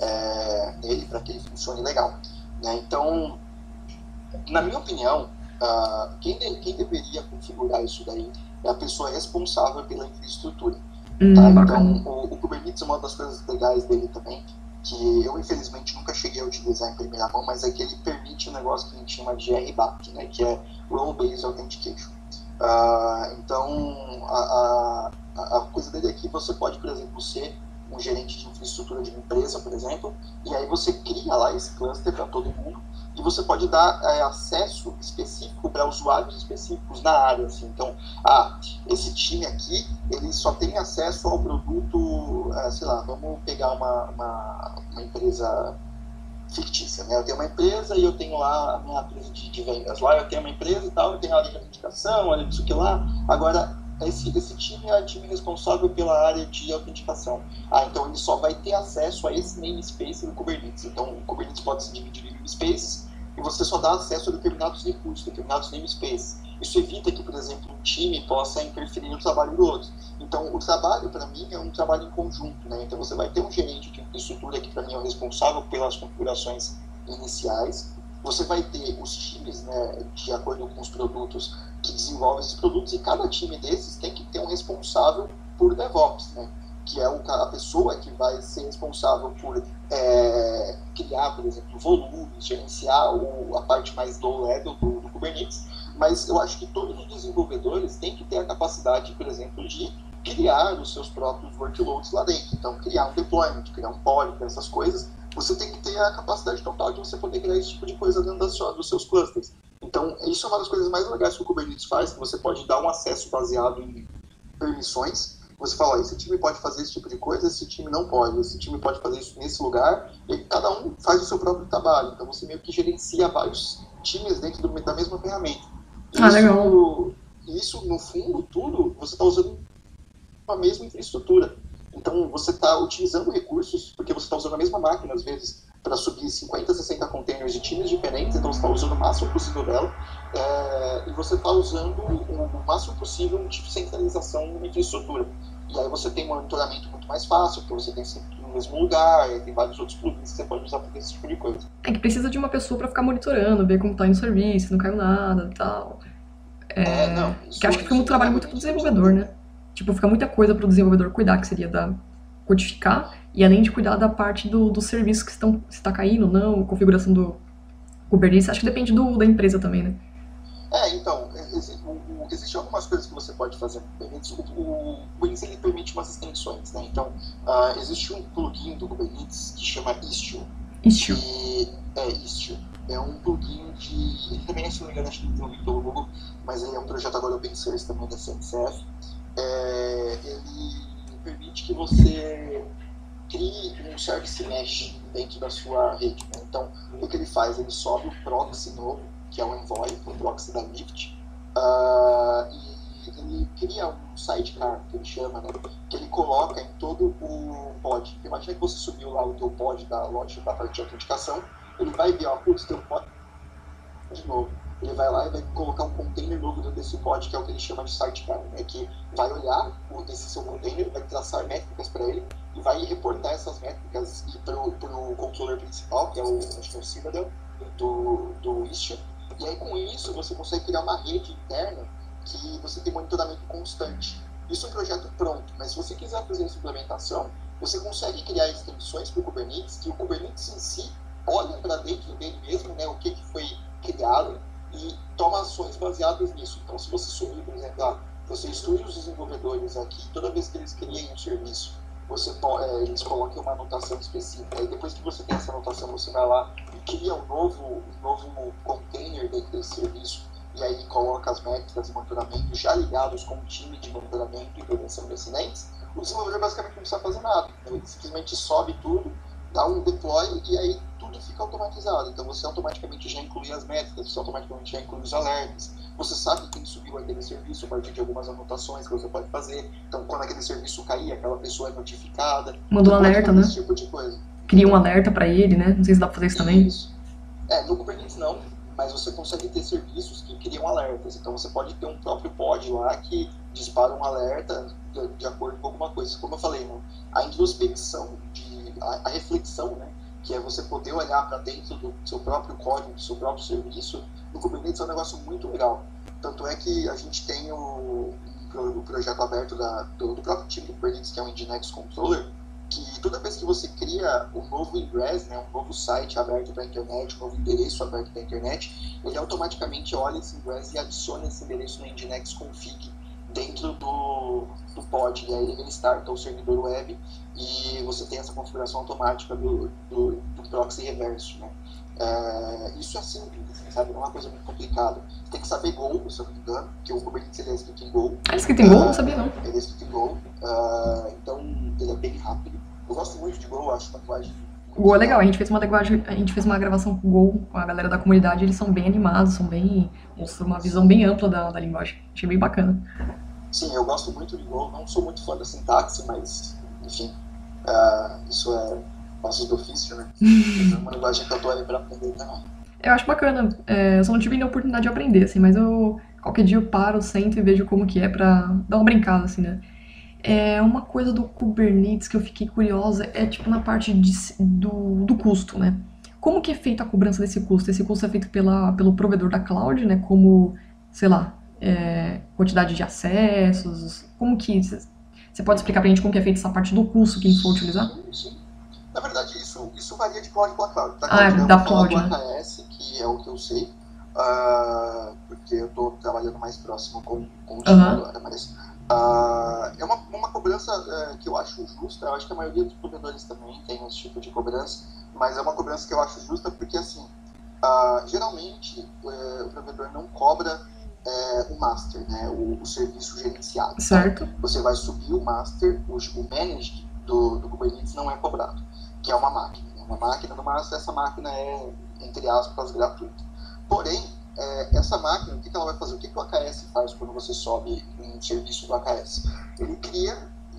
é, nele para que ele funcione legal. Né? Então, na minha opinião, uh, quem, de, quem deveria configurar isso daí é a pessoa responsável pela infraestrutura. Hum, tá? Então, o, o Kubernetes, uma das coisas legais dele também, que eu infelizmente nunca cheguei a utilizar em primeira mão, mas é que ele permite um negócio que a gente chama de RBAC, né, que é Role Based Authentication. Uh, então, a, a, a, coisa dele é que você pode, por exemplo, ser um gerente de infraestrutura de uma empresa, por exemplo, e aí você cria lá esse cluster para todo mundo, e você pode dar é, acesso específico para usuários específicos na área. Assim. Então, ah, esse time aqui, ele só tem acesso ao produto, é, sei lá, vamos pegar uma, uma, uma, empresa fictícia, né? Eu tenho uma empresa e eu tenho lá a minha empresa de, de vendas. Lá eu tenho uma empresa e tal, eu tenho a área de autenticação, a área disso que lá. Agora, esse, esse time é o time responsável pela área de autenticação. Ah, então ele só vai ter acesso a esse namespace do Kubernetes. Então o Kubernetes pode se dividir em namespaces e você só dá acesso a determinados recursos, determinados namespaces. Isso evita que, por exemplo, um time possa interferir no trabalho do outro. Então, o trabalho, para mim, é um trabalho em conjunto. Né? Então, você vai ter um gerente de infraestrutura que, para mim, é o responsável pelas configurações iniciais. Você vai ter os times, né, de acordo com os produtos, que desenvolvem esses produtos, e cada time desses tem que ter um responsável por DevOps. Né? que é a pessoa que vai ser responsável por é, criar, por exemplo, volumes, gerenciar o, a parte mais low level do, do, Kubernetes, mas eu acho que todos os desenvolvedores têm que ter a capacidade, por exemplo, de criar os seus próprios workloads lá dentro. Então, criar um deployment, criar um pod, essas coisas, você tem que ter a capacidade total de você poder criar esse tipo de coisa dentro sua, dos seus clusters. Então, isso é uma das coisas mais legais que o Kubernetes faz, que você pode dar um acesso baseado em permissões, você fala, esse time pode fazer esse tipo de coisa, esse time não pode, esse time pode fazer isso nesse lugar, e cada um faz o seu próprio trabalho. Então você meio que gerencia vários times dentro do, da mesma ferramenta. Ah, isso, legal. isso, no fundo, tudo, você está usando a mesma infraestrutura. Então você está utilizando recursos, porque você está usando a mesma máquina, às vezes, para subir 50, 60 containers de times diferentes, então você está usando o máximo possível dela, é, e você está usando o, o, máximo possível de centralização na infraestrutura. E aí você tem monitoramento muito mais fácil, porque você tem sempre no mesmo lugar, e tem vários outros plugins que você pode usar para esse tipo de coisa. É que precisa de uma pessoa para ficar monitorando, ver como está indo o serviço, não caiu nada e tal. É, é não, que acho que fica um trabalho muito pro desenvolvedor, né? Tipo, fica muita coisa pro desenvolvedor cuidar, que seria da codificar, e além de cuidar da parte do, do serviço que estão, se está caindo não, configuração do Kubernetes, acho que depende do, da empresa também, né? É, então, existem algumas coisas que você pode fazer no Kubernetes. O, o Kubernetes ele permite umas extensões, né? Então, uh, existe um plugin do Kubernetes que chama Istio. Istio. Que, é, Istio. É um plugin de. Ele também é, se não me engano, acho que desenvolvido pelo Google, mas ele é um projeto agora open source também da CNCF. É, ele permite que você crie um service mesh dentro da sua rede. Né? Então, o que ele faz? Ele sobe o proxy novo, que é o Envoy, o proxy da Lyft, uh, e ele cria um sidecar, que ele chama, né? que ele coloca em todo o pod. Imagina que você subiu lá o teu pod da loja da parte de autenticação, ele vai ver, ó, putz, teu pod de novo ele vai lá e vai colocar um container novo dentro desse pod, que é o que ele chama de sidecar, né? que vai olhar esse seu container, vai traçar métricas para ele e vai reportar essas métricas para o controller principal, que é o, acho que é o Citadel, do, do Istio. E aí com isso você consegue criar uma rede interna que você tem monitoramento constante. Isso é um projeto pronto, mas se você quiser fazer essa implementação, você consegue criar extensões para o Kubernetes, que o Kubernetes em si olha para dentro dele mesmo, né, o que, que foi criado, e toma ações baseadas nisso. Então, se você subir, por exemplo, ah, você instrui os desenvolvedores aqui, toda vez que eles criem um serviço, você é, eles colocam uma anotação específica. E depois que você tem essa anotação, você vai lá e cria um novo, um novo container dentro desse serviço e aí coloca as métricas de monitoramento já ligados com o time de monitoramento e prevenção de acidentes. O desenvolvedor basicamente não precisa fazer nada. Ele simplesmente sobe tudo, dá um deploy e aí fica automatizado. Então você automaticamente já inclui as métricas, você automaticamente já inclui os alertas, você sabe quem subiu aquele serviço a partir de algumas anotações que você pode fazer. Então, quando aquele serviço cair, aquela pessoa é notificada. Manda um alerta, né? Esse tipo de coisa. Cria um alerta para ele, né? Não sei se dá pra fazer isso também. Isso. É, no Kubernetes não, mas você consegue ter serviços que criam alertas. Então você pode ter um próprio pod lá que dispara um alerta de, de acordo com alguma coisa. Como eu falei, né? a introspecção, de, a, a reflexão, né? Que é você poder olhar para dentro do seu próprio código, do seu próprio serviço, no Kubernetes é um negócio muito legal. Tanto é que a gente tem o, o projeto aberto da, do, do, próprio time do Kubernetes, que é o Nginx Controller, que toda vez que você cria um novo ingress, né, um novo site aberto para a internet, um novo endereço aberto para a internet, ele automaticamente olha esse ingress e adiciona esse endereço no Nginx config dentro do, do pod, e aí ele starta o servidor web e você tem essa configuração automática do, do, do proxy reverso. Né? É, isso é simples, assim, sabe? Não é uma coisa muito complicada. Você tem que saber Go, se eu não me engano, porque o Kubernetes ele é escrito em Go. É escrito em Go? Uh, não sabia não. Ele é escrito em Go, uh, então ele é bem rápido. Eu gosto muito de Go, acho uma linguagem o Go é legal, a gente fez uma a gente fez uma gravação com o Go, com a galera da comunidade, eles são bem animados, são bem. mostram uma visão bem ampla da, da linguagem. Achei bem bacana. Sim, eu gosto muito de Go, não sou muito fã da sintaxe, mas, enfim, uh, isso é passos do ofício, né? é uma linguagem que eu tô aí pra aprender também. Eu acho bacana, é, eu só não tive ainda a oportunidade de aprender, assim, mas eu, qualquer dia eu paro, sento e vejo como que é pra dar uma brincada, assim, né? É, uma coisa do Kubernetes que eu fiquei curiosa é, tipo, na parte de, do, do custo, né? Como que é feita a cobrança desse custo? Esse custo é feito pela, pelo provedor da cloud, né? Como, sei lá, é, quantidade de acessos? Como que. Você pode explicar pra gente como que é feita essa parte do curso que a gente for utilizar? Sim, sim. Na verdade, isso, isso varia de cloud para cloud. Da ah, cloud, da cloud, né? AKS, que é o que eu sei, uh, porque eu estou trabalhando mais próximo com, com o time uhum. agora, mas uh, é uma, uma cobrança uh, que eu acho justa, eu acho que a maioria dos provedores também tem esse tipo de cobrança, mas é uma cobrança que eu acho justa porque, assim, geralmente o provedor não cobra é, o master, né, o, o, serviço gerenciado. Certo. Você vai subir o master, o, o managed do, do Kubernetes não é cobrado, que é uma máquina. Né? Uma máquina no master, essa máquina é, entre aspas, gratuita. Porém, é, essa máquina, o que, que ela vai fazer? O que, que o AKS faz quando você sobe um serviço do AKS? Ele cria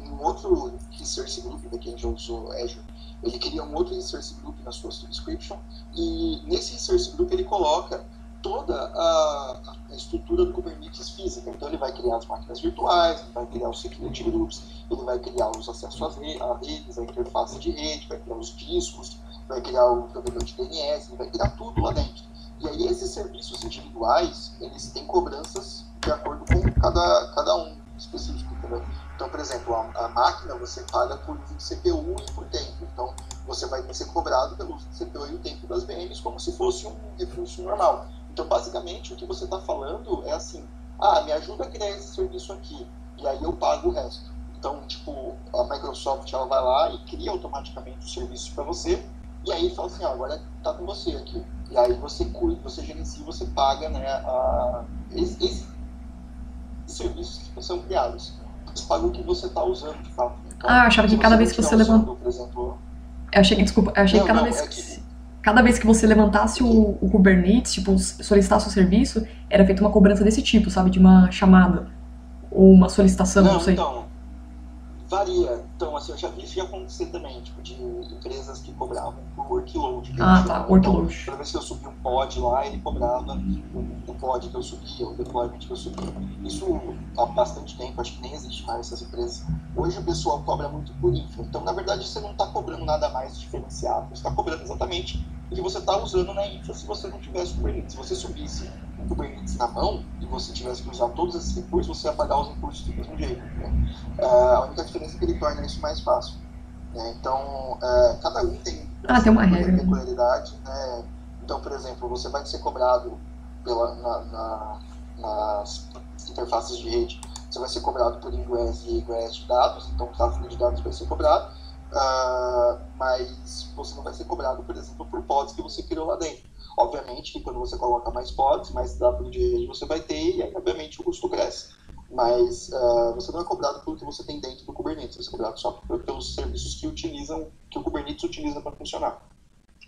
um outro resource group, para quem já usou Azure, ele cria um outro resource group na sua subscription e nesse resource group ele coloca toda a, a, estrutura do Kubernetes física. Então ele vai criar as máquinas virtuais, ele vai criar os security groups, ele vai criar os acessos às redes, a interface de rede, vai criar os discos, vai criar o provedor de DNS, ele vai criar tudo lá dentro. E aí esses serviços individuais, eles têm cobranças de acordo com cada, cada um específico, entendeu? Então, por exemplo, a, a máquina você paga por CPU e por tempo. Então, você vai ser cobrado pelo CPU e o tempo das VMs como se fosse um recurso normal. Então, basicamente, o que você está falando é assim: ah, me ajuda a criar esse serviço aqui, e aí eu pago o resto. Então, tipo, a Microsoft ela vai lá e cria automaticamente o serviço para você, e aí fala assim: ah, agora está com você aqui. E aí você cuida, você gerencia, você paga né, a, esses serviços que são criados. Você paga o que você está usando, de fato. Então, ah, achava que cada vez que você levanta. Por exemplo. Eu achei que, desculpa, eu achei não, que cada não, vez é que cada vez que você levantasse o, o Kubernetes, tipo, solicitasse o serviço, era feita uma cobrança desse tipo, sabe? De uma chamada. Ou uma solicitação, não, não sei. Então, varia. Então, assim, eu já vi isso já acontecer também, tipo, de empresas que cobravam por workload. Ah, tá, então, workload. Toda vez que eu subia um pod lá, ele cobrava o, o pod que eu subia, o deployment que eu subia. Isso há bastante tempo, acho que nem existe mais essas empresas. Hoje o pessoal cobra muito por infra. Então, na verdade, você não está cobrando nada mais diferenciado. Você está cobrando exatamente o que você está usando na infra se você não tivesse Kubernetes. Se você subisse um Kubernetes na mão e você tivesse que usar todos esses recursos, você ia pagar os recursos do mesmo jeito. Né? Uh, a única diferença é que ele torna isso mais fácil. Né? Então, uh, cada um tem, ah, tem uma regra. peculiaridade. Né? Então, por exemplo, você vai ser cobrado pela, na, na, nas interfaces de rede, você vai ser cobrado por ingress e egress de dados, então o tráfego de dados vai ser cobrado Uh, mas você não vai ser cobrado, por exemplo, por pods que você criou lá dentro. Obviamente que quando você coloca mais pods, mais tráfego de rede você vai ter, e aí, obviamente, o custo cresce. Mas uh, você não é cobrado pelo que você tem dentro do Kubernetes, você é cobrado só pelos serviços que utilizam, que o Kubernetes utiliza para funcionar.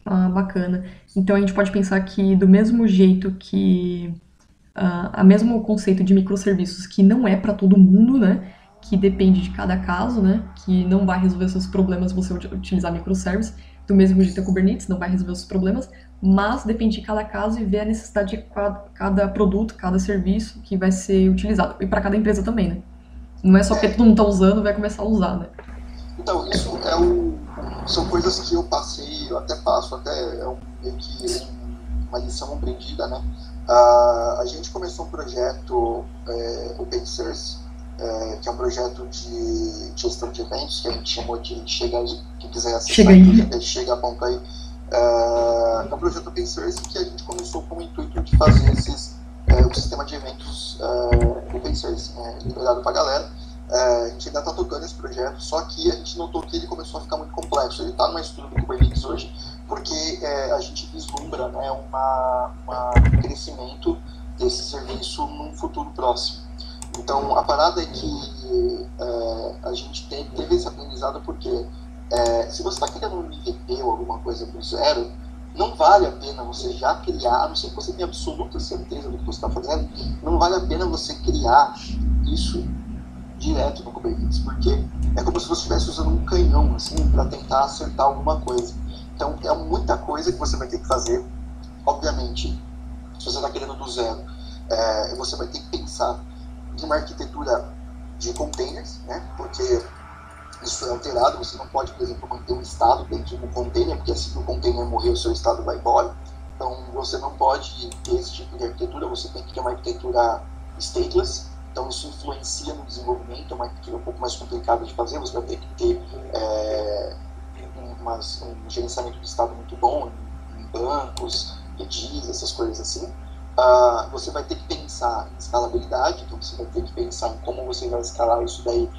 Ah, bacana. Então a gente pode pensar que do mesmo jeito que uh, a mesmo conceito de microserviços que não é para todo mundo, né? Que depende de cada caso, né? Que não vai resolver seus problemas você utilizar microservice. Do mesmo jeito a Kubernetes não vai resolver os problemas, mas depende de cada caso e ver a necessidade de cada produto, cada serviço que vai ser utilizado. E para cada empresa também, né? Não é só porque todo mundo está usando vai começar a usar, né? Então, isso é são coisas que eu passei, eu até passo, até é um, meio que uma lição aprendida, né? Uh, a gente começou um projeto é, Open Source, é, que é um projeto de gestão de eventos, que a gente chamou de Chega aí, quem quiser acessar, chega, aí. É, chega ponto aí. Uh, é um projeto Open Source que a gente começou com o intuito de fazer esses, é, um sistema de eventos uh, Open Source, né, liberado para a galera. Uh, a gente ainda está tocando esse projeto, só que a gente notou que ele começou a ficar muito complexo. Ele está numa estrutura do Kubernetes hoje, porque é, a gente vislumbra né, uma, uma, um crescimento desse serviço num futuro próximo. Então, a parada é que a gente tem, teve esse aprendizado porque é, se você está criando um MVP ou alguma coisa do zero, não vale a pena você já criar, a não ser que você tenha absoluta certeza do que você está fazendo, não vale a pena você criar isso direto no Kubernetes, porque é como se você estivesse usando um canhão assim para tentar acertar alguma coisa. Então é muita coisa que você vai ter que fazer. Obviamente, se você está querendo do zero, é, você vai ter que pensar em uma arquitetura de containers, né? Porque isso é alterado, você não pode, por exemplo, manter um estado dentro do container, porque assim que o container morrer, o seu estado vai embora. Então você não pode ter esse tipo de arquitetura, você tem que ter uma arquitetura stateless, então isso influencia no desenvolvimento, é uma arquitetura um pouco mais complicada de fazer, você vai ter que ter é, umas, um gerenciamento de estado muito bom em bancos, EDIs, essas coisas assim. Uh, você vai ter que pensar em escalabilidade, então você vai ter que pensar em como você vai escalar isso daí,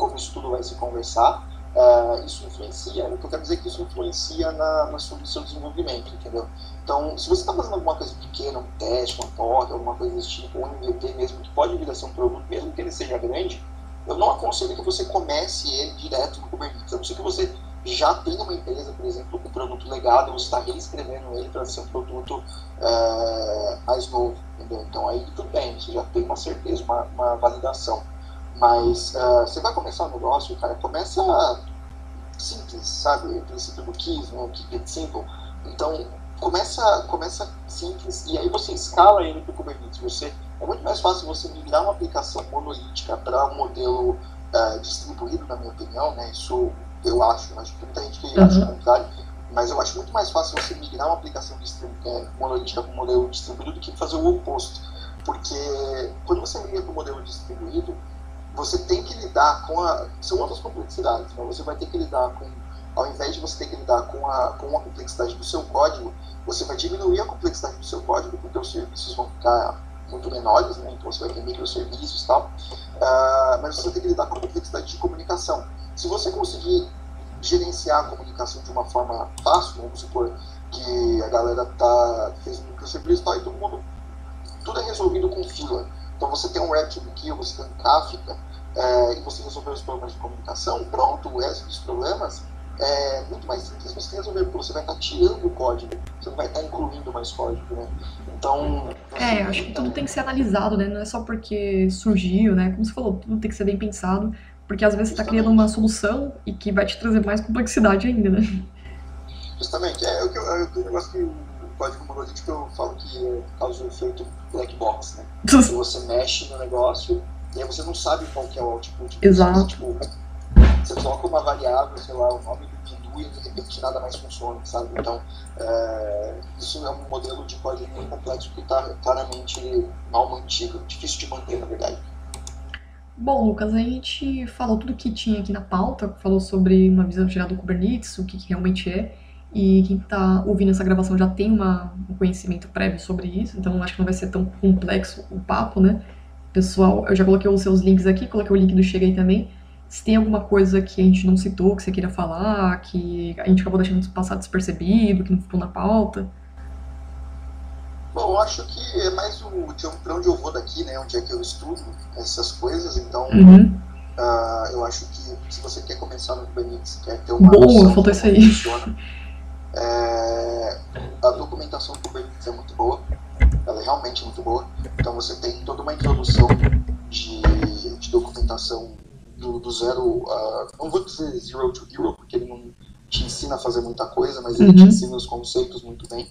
como isso tudo vai se conversar. Uh, isso influencia, o que eu quero dizer é que isso influencia na, na sua, no seu desenvolvimento, entendeu? Então, se você está fazendo alguma coisa pequena, um teste, uma POC, alguma coisa desse tipo, um MVP mesmo, que pode vir a ser um produto, mesmo que ele seja grande, eu não aconselho que você comece ele direto no Kubernetes, a não ser que você já tem uma empresa, por exemplo, com um produto legado, você está reescrevendo ele para ser um produto é, mais novo, entendeu? Então aí tudo bem, você já tem uma certeza, uma, uma validação. Mas uh, você vai começar um negócio, cara, começa simples, sabe? O princípio do KISS, né? Keep it simple. Então, começa, começa simples e aí você escala ele para o Kubernetes. Você, é muito mais fácil você migrar uma aplicação monolítica para um modelo uh, distribuído, na minha opinião, né? Isso eu acho, acho que muita gente que uhum. acha o contrário, mas eu acho muito mais fácil você migrar uma aplicação é, monolítica para um modelo distribuído do que fazer o oposto. Porque quando você migra para o modelo distribuído, você tem que lidar com a. São outras complexidades, né? você vai ter que lidar com. Ao invés de você ter que lidar com a, com a complexidade do seu código, você vai diminuir a complexidade do seu código, porque os serviços vão ficar muito menores, né? então você vai ter microserviços e tal, uh, mas você vai ter que lidar com a complexidade de comunicação. Se você conseguir gerenciar a comunicação de uma forma fácil, vamos supor que a galera tá, fez um microserviço e tal, e todo mundo, tudo é resolvido com fila. Então você tem um RabbitMQ, você tem um Kafka, é, e você resolveu os problemas de comunicação, pronto, o resto dos problemas é muito mais simples você resolver, porque você vai estar tirando o código, você não vai estar incluindo mais código, né? Então. É, acho que tudo tem que ser analisado, né? Não é só porque surgiu, né? Como você falou, tudo tem que ser bem pensado. Porque às vezes você está criando uma solução e que vai te trazer mais complexidade ainda, né? Justamente. É, o, é negócio que o código monolítico eu falo que causa o efeito black box, né? você mexe no negócio e aí você não sabe qual que é o output. Exato. Você, tipo, você coloca uma variável, sei lá, o nome do pindu e de repente nada mais funciona, sabe? Então, é, isso é um modelo de código muito complexo que está claramente mal mantido, difícil de manter, na verdade. Bom, Lucas, a gente falou tudo que tinha aqui na pauta, falou sobre uma visão geral do Kubernetes, o que, que realmente é, e quem está ouvindo essa gravação já tem uma, um conhecimento prévio sobre isso, então acho que não vai ser tão complexo o papo, né? Pessoal, eu já coloquei os seus links aqui, coloquei o link do Chega aí também. Se tem alguma coisa que a gente não citou, que você queira falar, que a gente acabou deixando passar despercebido, que não ficou na pauta. Bom, eu acho que é mais o de onde eu vou daqui, né? Onde é que eu estudo essas coisas. Então, uhum. uh, eu acho que se você quer começar no Kubernetes, quer ter uma boa, faltou isso aí. Funciona, é, a documentação do Kubernetes é muito boa. ela é realmente muito boa. Então você tem toda uma introdução de, de documentação do, do zero, uh, não vou dizer zero to hero, porque ele não te ensina a fazer muita coisa, mas ele te uhum. ensina os conceitos muito bem.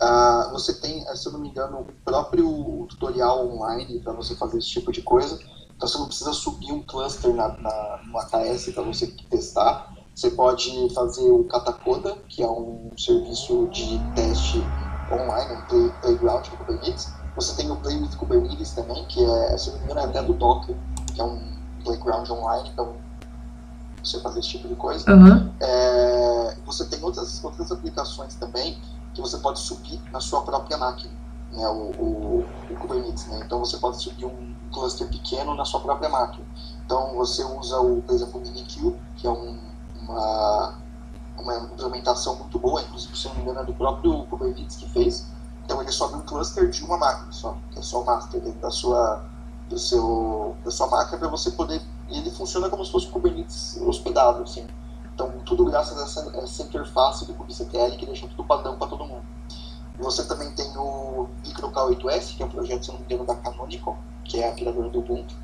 Uh, você tem, se eu não me engano, o próprio tutorial online para você fazer esse tipo de coisa. Então você não precisa subir um cluster na, na, no AKS para você testar. Você pode fazer o Katakoda, que é um serviço de teste online, um play, playground Kubernetes. Você tem o Play with Kubernetes também, que é, se não me engano, é até do Docker, que é um playground online, então você fazer esse tipo de coisa. Uhum. É, você tem outras, outras aplicações também que você pode subir na sua própria máquina, né, o, o, o Kubernetes. Né? Então você pode subir um cluster pequeno na sua própria máquina. Então você usa, o, por exemplo, o MiniQ, que é um, uma, uma implementação muito boa, inclusive, se não me engano, é do próprio Kubernetes que fez. Então ele sobe um cluster de uma máquina só, que é só o master dentro da sua, do seu, da sua máquina para você poder. Ele funciona como se fosse o Kubernetes hospedado, assim. Então, tudo graças a essa, essa interface do kubectl que deixa tudo padrão para todo mundo. Você também tem o MicroK8S, que é um projeto, se não me engano, da Canonical, que é a criadora do Ubuntu,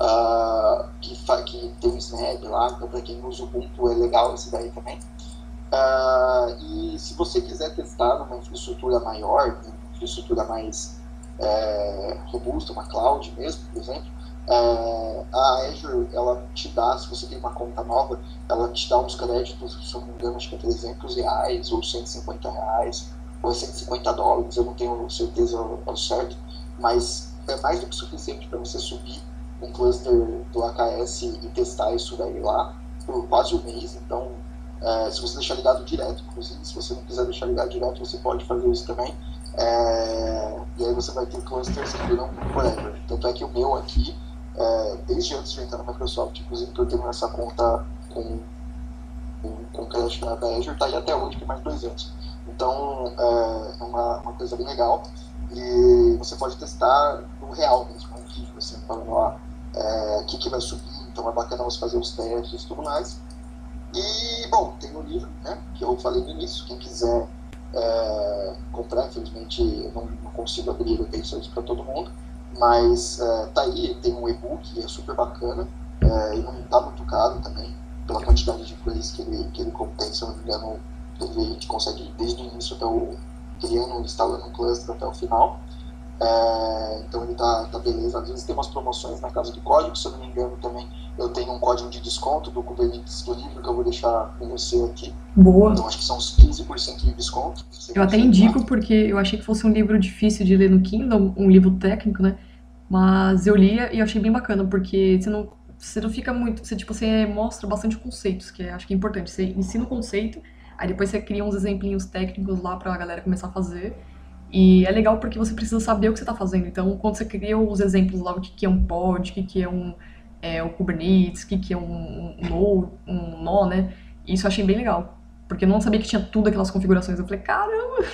uh, que, que tem um Snap lá, então para quem usa o Ubuntu é legal esse daí também. Uh, e se você quiser testar numa infraestrutura maior, uma infraestrutura mais é, robusta, uma cloud mesmo, por exemplo, é, a Azure, ela te dá, se você tem uma conta nova, ela te dá uns créditos, se eu não me engano, acho que é 300 reais ou 150 reais ou 150 dólares, eu não tenho certeza ao certo, mas é mais do que suficiente para você subir um cluster do AKS e testar isso daí lá por quase um mês. Então, é, se você deixar ligado direto, inclusive, se você não quiser deixar ligado direto, você pode fazer isso também. É, e aí você vai ter clusters que duram forever. Tanto é que o meu aqui, é, desde antes de entrar na Microsoft, inclusive que eu tenho essa conta com, com, com creche da, Azure, está aí até hoje, tem mais dois anos. Então é uma, uma coisa bem legal. E você pode testar no real mesmo, um vídeo, assim, falando ó, é, o que, que vai subir, então é bacana você fazer os testes e tudo mais. E, bom, tem o livro, né, que eu falei no início, quem quiser é, comprar, infelizmente eu não, não consigo abrir o isso para todo mundo, mas é, tá aí, tem um e-book, é super bacana, e não tá muito caro também, pela quantidade de coisas que ele, que ele contém, se eu não me engano, ele, a gente consegue desde o início até o criando, instalando um cluster até o final. É, então ele tá, tá beleza. Às vezes tem umas promoções na casa do código, se eu não me engano também eu tenho um código de desconto do Kubernetes do livro que eu vou deixar com você aqui. Boa. Então acho que são uns 15% de desconto. Eu até indico porque eu achei que fosse um livro difícil de ler no Kindle, um livro técnico, né? Mas eu lia e achei bem bacana, porque você não, você não fica muito. Você, tipo, você mostra bastante conceitos, que acho que é importante. Você ensina o conceito Aí depois você cria uns exemplinhos técnicos lá pra galera começar a fazer. E é legal porque você precisa saber o que você está fazendo. Então, quando você cria os exemplos lá, o que, que é um pod, o que, que é um é, o Kubernetes, o que, que é um, um, nó, um nó, né? Isso eu achei bem legal. Porque eu não sabia que tinha tudo aquelas configurações. Eu falei, caramba!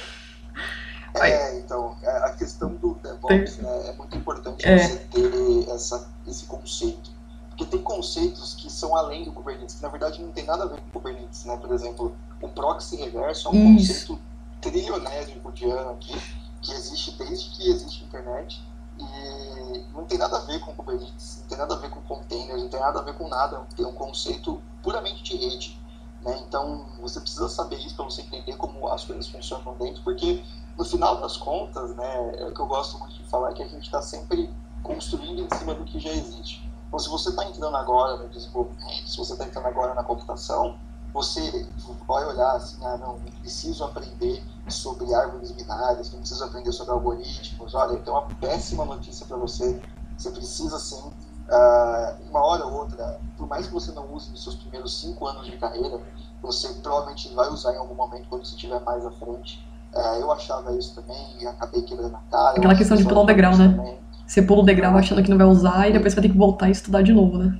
É, então, é, a questão do DevOps né, é muito importante é. você ter essa, esse conceito. Porque tem conceitos que são além do Kubernetes, que na verdade não tem nada a ver com o Kubernetes, né? Por exemplo, o proxy reverso é um Isso. conceito trilionésimo de ano aqui, que existe desde que existe internet e não tem nada a ver com Kubernetes, não tem nada a ver com containers, não tem nada a ver com nada, tem um conceito puramente de rede. Né? Então você precisa saber isso para você entender como as coisas funcionam dentro, porque no final das contas, né, é o que eu gosto muito de falar, é que a gente está sempre construindo em cima do que já existe. Então, se você está entrando agora no desenvolvimento, se você está entrando agora na computação, você vai olhar assim, ah, não, preciso aprender sobre árvores binárias, não preciso aprender sobre algoritmos. Olha, tenho uma péssima notícia para você. Você precisa, sim, uh, uma hora ou outra, por mais que você não use nos seus primeiros cinco anos de carreira, você provavelmente vai usar em algum momento quando você estiver mais à frente. Uh, eu achava isso também e acabei quebrando a cara. Aquela questão de pular o degrau, né? Também. Você pula o degrau achando que não vai usar e depois vai ter que voltar e estudar de novo, né?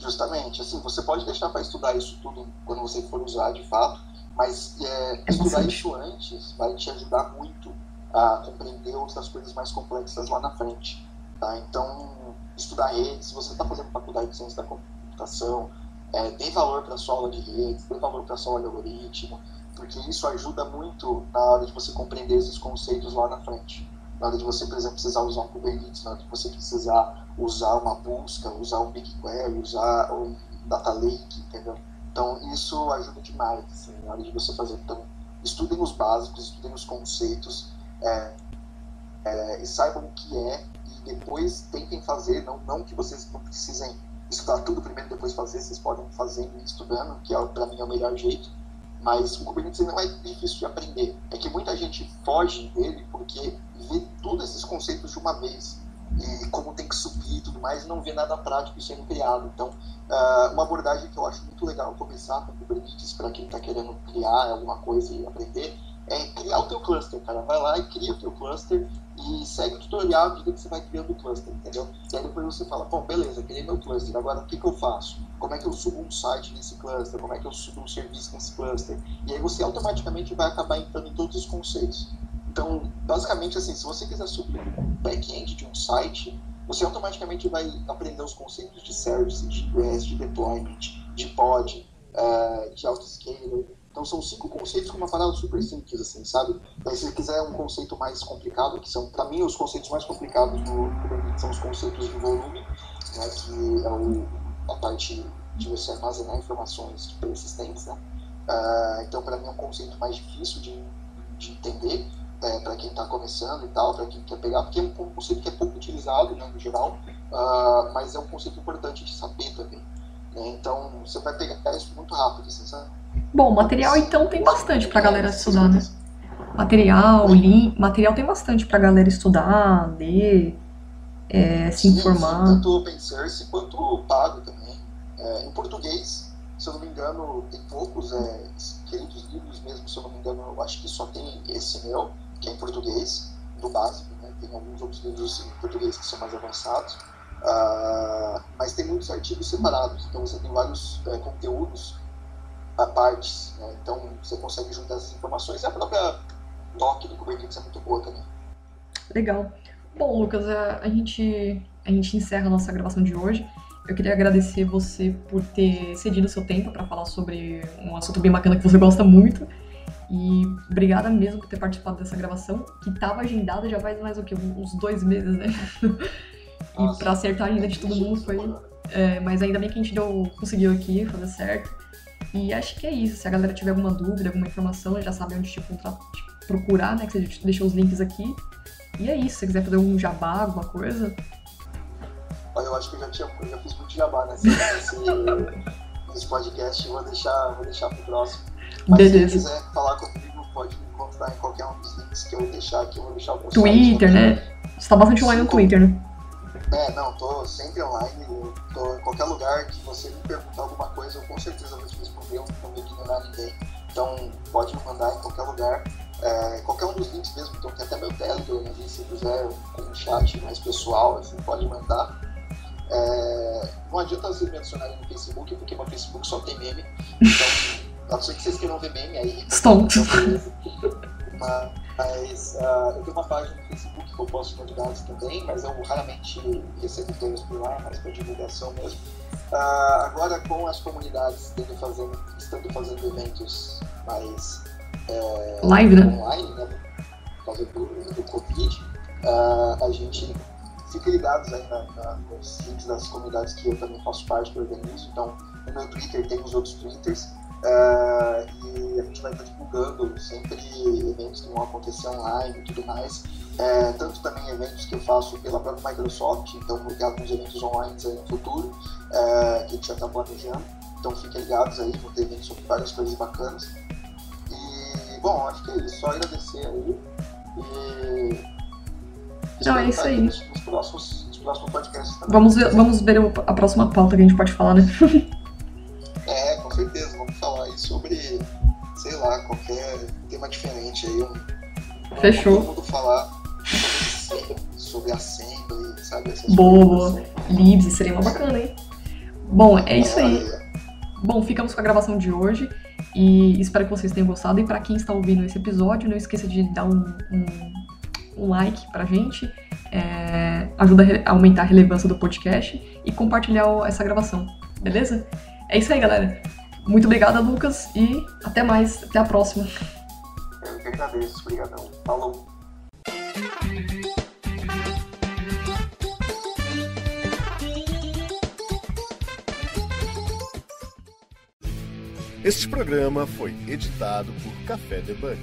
Justamente, assim, você pode deixar para estudar isso tudo quando você for usar de fato, mas é, é estudar isso antes vai te ajudar muito a compreender outras coisas mais complexas lá na frente. Tá? Então, estudar redes, se você está fazendo faculdade de ciência da computação, é, dê valor para a sua aula de redes, dê valor para a sua aula de algoritmo, porque isso ajuda muito na hora de você compreender esses conceitos lá na frente. Na hora de você, por exemplo, precisar usar um Kubernetes, na hora de você precisar usar uma busca, usar um BigQuery, usar um Data Lake, entendeu? Então, isso ajuda demais, assim, na hora de você fazer. Então, estudem os básicos, estudem os conceitos, é, é, e saibam o que é, e depois tentem fazer, não, não que vocês não precisem estudar tudo primeiro depois fazer, vocês podem fazer estudando, que é, para mim é o melhor jeito, mas o Kubernetes não é difícil de aprender. É que muita gente foge dele porque vê todos esses conceitos de uma vez e como tem que subir e tudo mais, e não vê nada prático sendo criado. Então, uh, uma abordagem que eu acho muito legal começar com Kubernetes para quem está querendo criar alguma coisa e aprender é criar o teu cluster, cara. Vai lá e cria o teu cluster e segue o tutorial à medida que você vai criando o cluster, entendeu? E aí depois você fala, bom, beleza, criei meu cluster, agora o que, que eu faço? Como é que eu subo um site nesse cluster? Como é que eu subo um serviço nesse cluster? E aí você automaticamente vai acabar entrando em todos os conceitos. Então, basicamente, assim, se você quiser subir um back-end de um site, você automaticamente vai aprender os conceitos de service, de REST, de deployment, de pod, uh, de autoscaler, então são cinco conceitos com uma parada super simples, assim, sabe? Mas se você quiser um conceito mais complicado, que são, para mim, os conceitos mais complicados do são os conceitos de volume, né, que é o, a parte de você armazenar informações persistentes, né? Uh, então, para mim, é um conceito mais difícil de, de entender, é, para quem está começando e tal, para quem quer pegar, porque é um conceito que é pouco utilizado, né, no geral, uh, mas é um conceito importante de saber também. Né? Então, você vai pegar isso muito rápido, assim, sabe? Bom, material então tem bastante pra galera estudar, né? Material, link, material tem bastante pra galera estudar, ler, é, se informar. Sim, tanto open source quanto pago também. É, em português, se eu não me engano, tem poucos é, queridos livros mesmo, se eu não me engano, eu acho que só tem esse meu, que é em português, do básico, né? Tem alguns outros livros em português que são mais avançados. Uh, mas tem muitos artigos separados, então você tem vários é, conteúdos a partes. Né? Então você consegue juntar essas informações e a própria doc do Kubernetes é muito boa também. Legal. Bom, Lucas, a, gente, a gente encerra a nossa gravação de hoje. Eu queria agradecer você por ter cedido seu tempo para falar sobre um assunto bem bacana que você gosta muito. E obrigada mesmo por ter participado dessa gravação, que estava agendada já faz mais o que? Uns dois meses, né? e para acertar a agenda de todo mundo foi. É, mas ainda bem que a gente deu, conseguiu aqui fazer certo. E acho que é isso. Se a galera tiver alguma dúvida, alguma informação, já sabe onde te, te procurar, né? Que você deixou os links aqui. E é isso. Se você quiser fazer algum jabá, alguma coisa. Olha, eu acho que eu já, tinha, eu já fiz muito jabá nesse, nesse, nesse podcast. Vou deixar, vou deixar pro próximo. Mas Beleza. se quiser falar comigo, pode me encontrar em qualquer um dos links que eu deixar aqui. Eu vou deixar o Twitter, né? Você tá bastante online no Twitter, né? É, não, tô sempre online, tô em qualquer lugar que você me perguntar alguma coisa, eu com certeza vou te responder, não vou ignorar ninguém. Então pode me mandar em qualquer lugar, é, qualquer um dos links mesmo, então tem até meu Telegram ali, se quiser um chat mais pessoal, assim, pode mandar. É, não adianta vocês me adicionarem no Facebook, porque meu Facebook só tem meme, então a não ser que vocês queiram ver meme aí. Estou. Então, mas uh, eu tenho uma página no Facebook que eu posto novidades também, mas eu raramente recebo coisas por lá, mais para divulgação mesmo. Uh, agora com as comunidades estando fazendo, estando fazendo eventos mais é, Live, né? online, né? Por causa do, do Covid, uh, a gente fica ligados aí na, na, nos links das comunidades que eu também faço parte, que eu organizo. Então, no meu Twitter tem os outros Twitters. Uh, e a gente vai estar divulgando sempre eventos que vão acontecer online e tudo mais. Uh, tanto também eventos que eu faço pela própria Microsoft, então vou ter alguns eventos online aí no futuro, uh, que a gente já está planejando. Então fiquem ligados aí, vou ter eventos sobre várias coisas bacanas. E, bom, acho que é isso. Só agradecer aí. E. Não, é isso aí. Nos, nos, próximos, nos próximos podcasts também. Vamos ver, vamos ver a próxima pauta que a gente pode falar, né? lá, qualquer tema diferente aí. Um, Fechou. Todo mundo falar sobre assembly, sabe? Essas boa, boa. Libs, seria uma bacana, hein? Bom, é isso aí. Bom, ficamos com a gravação de hoje e espero que vocês tenham gostado. E para quem está ouvindo esse episódio, não esqueça de dar um, um, um like pra gente, é, ajuda a aumentar a relevância do podcast e compartilhar essa gravação, beleza? É isso aí, galera. Muito obrigada, Lucas, e até mais, até a próxima. Eu que agradeço, obrigadão. Falou. Este programa foi editado por Café Debug.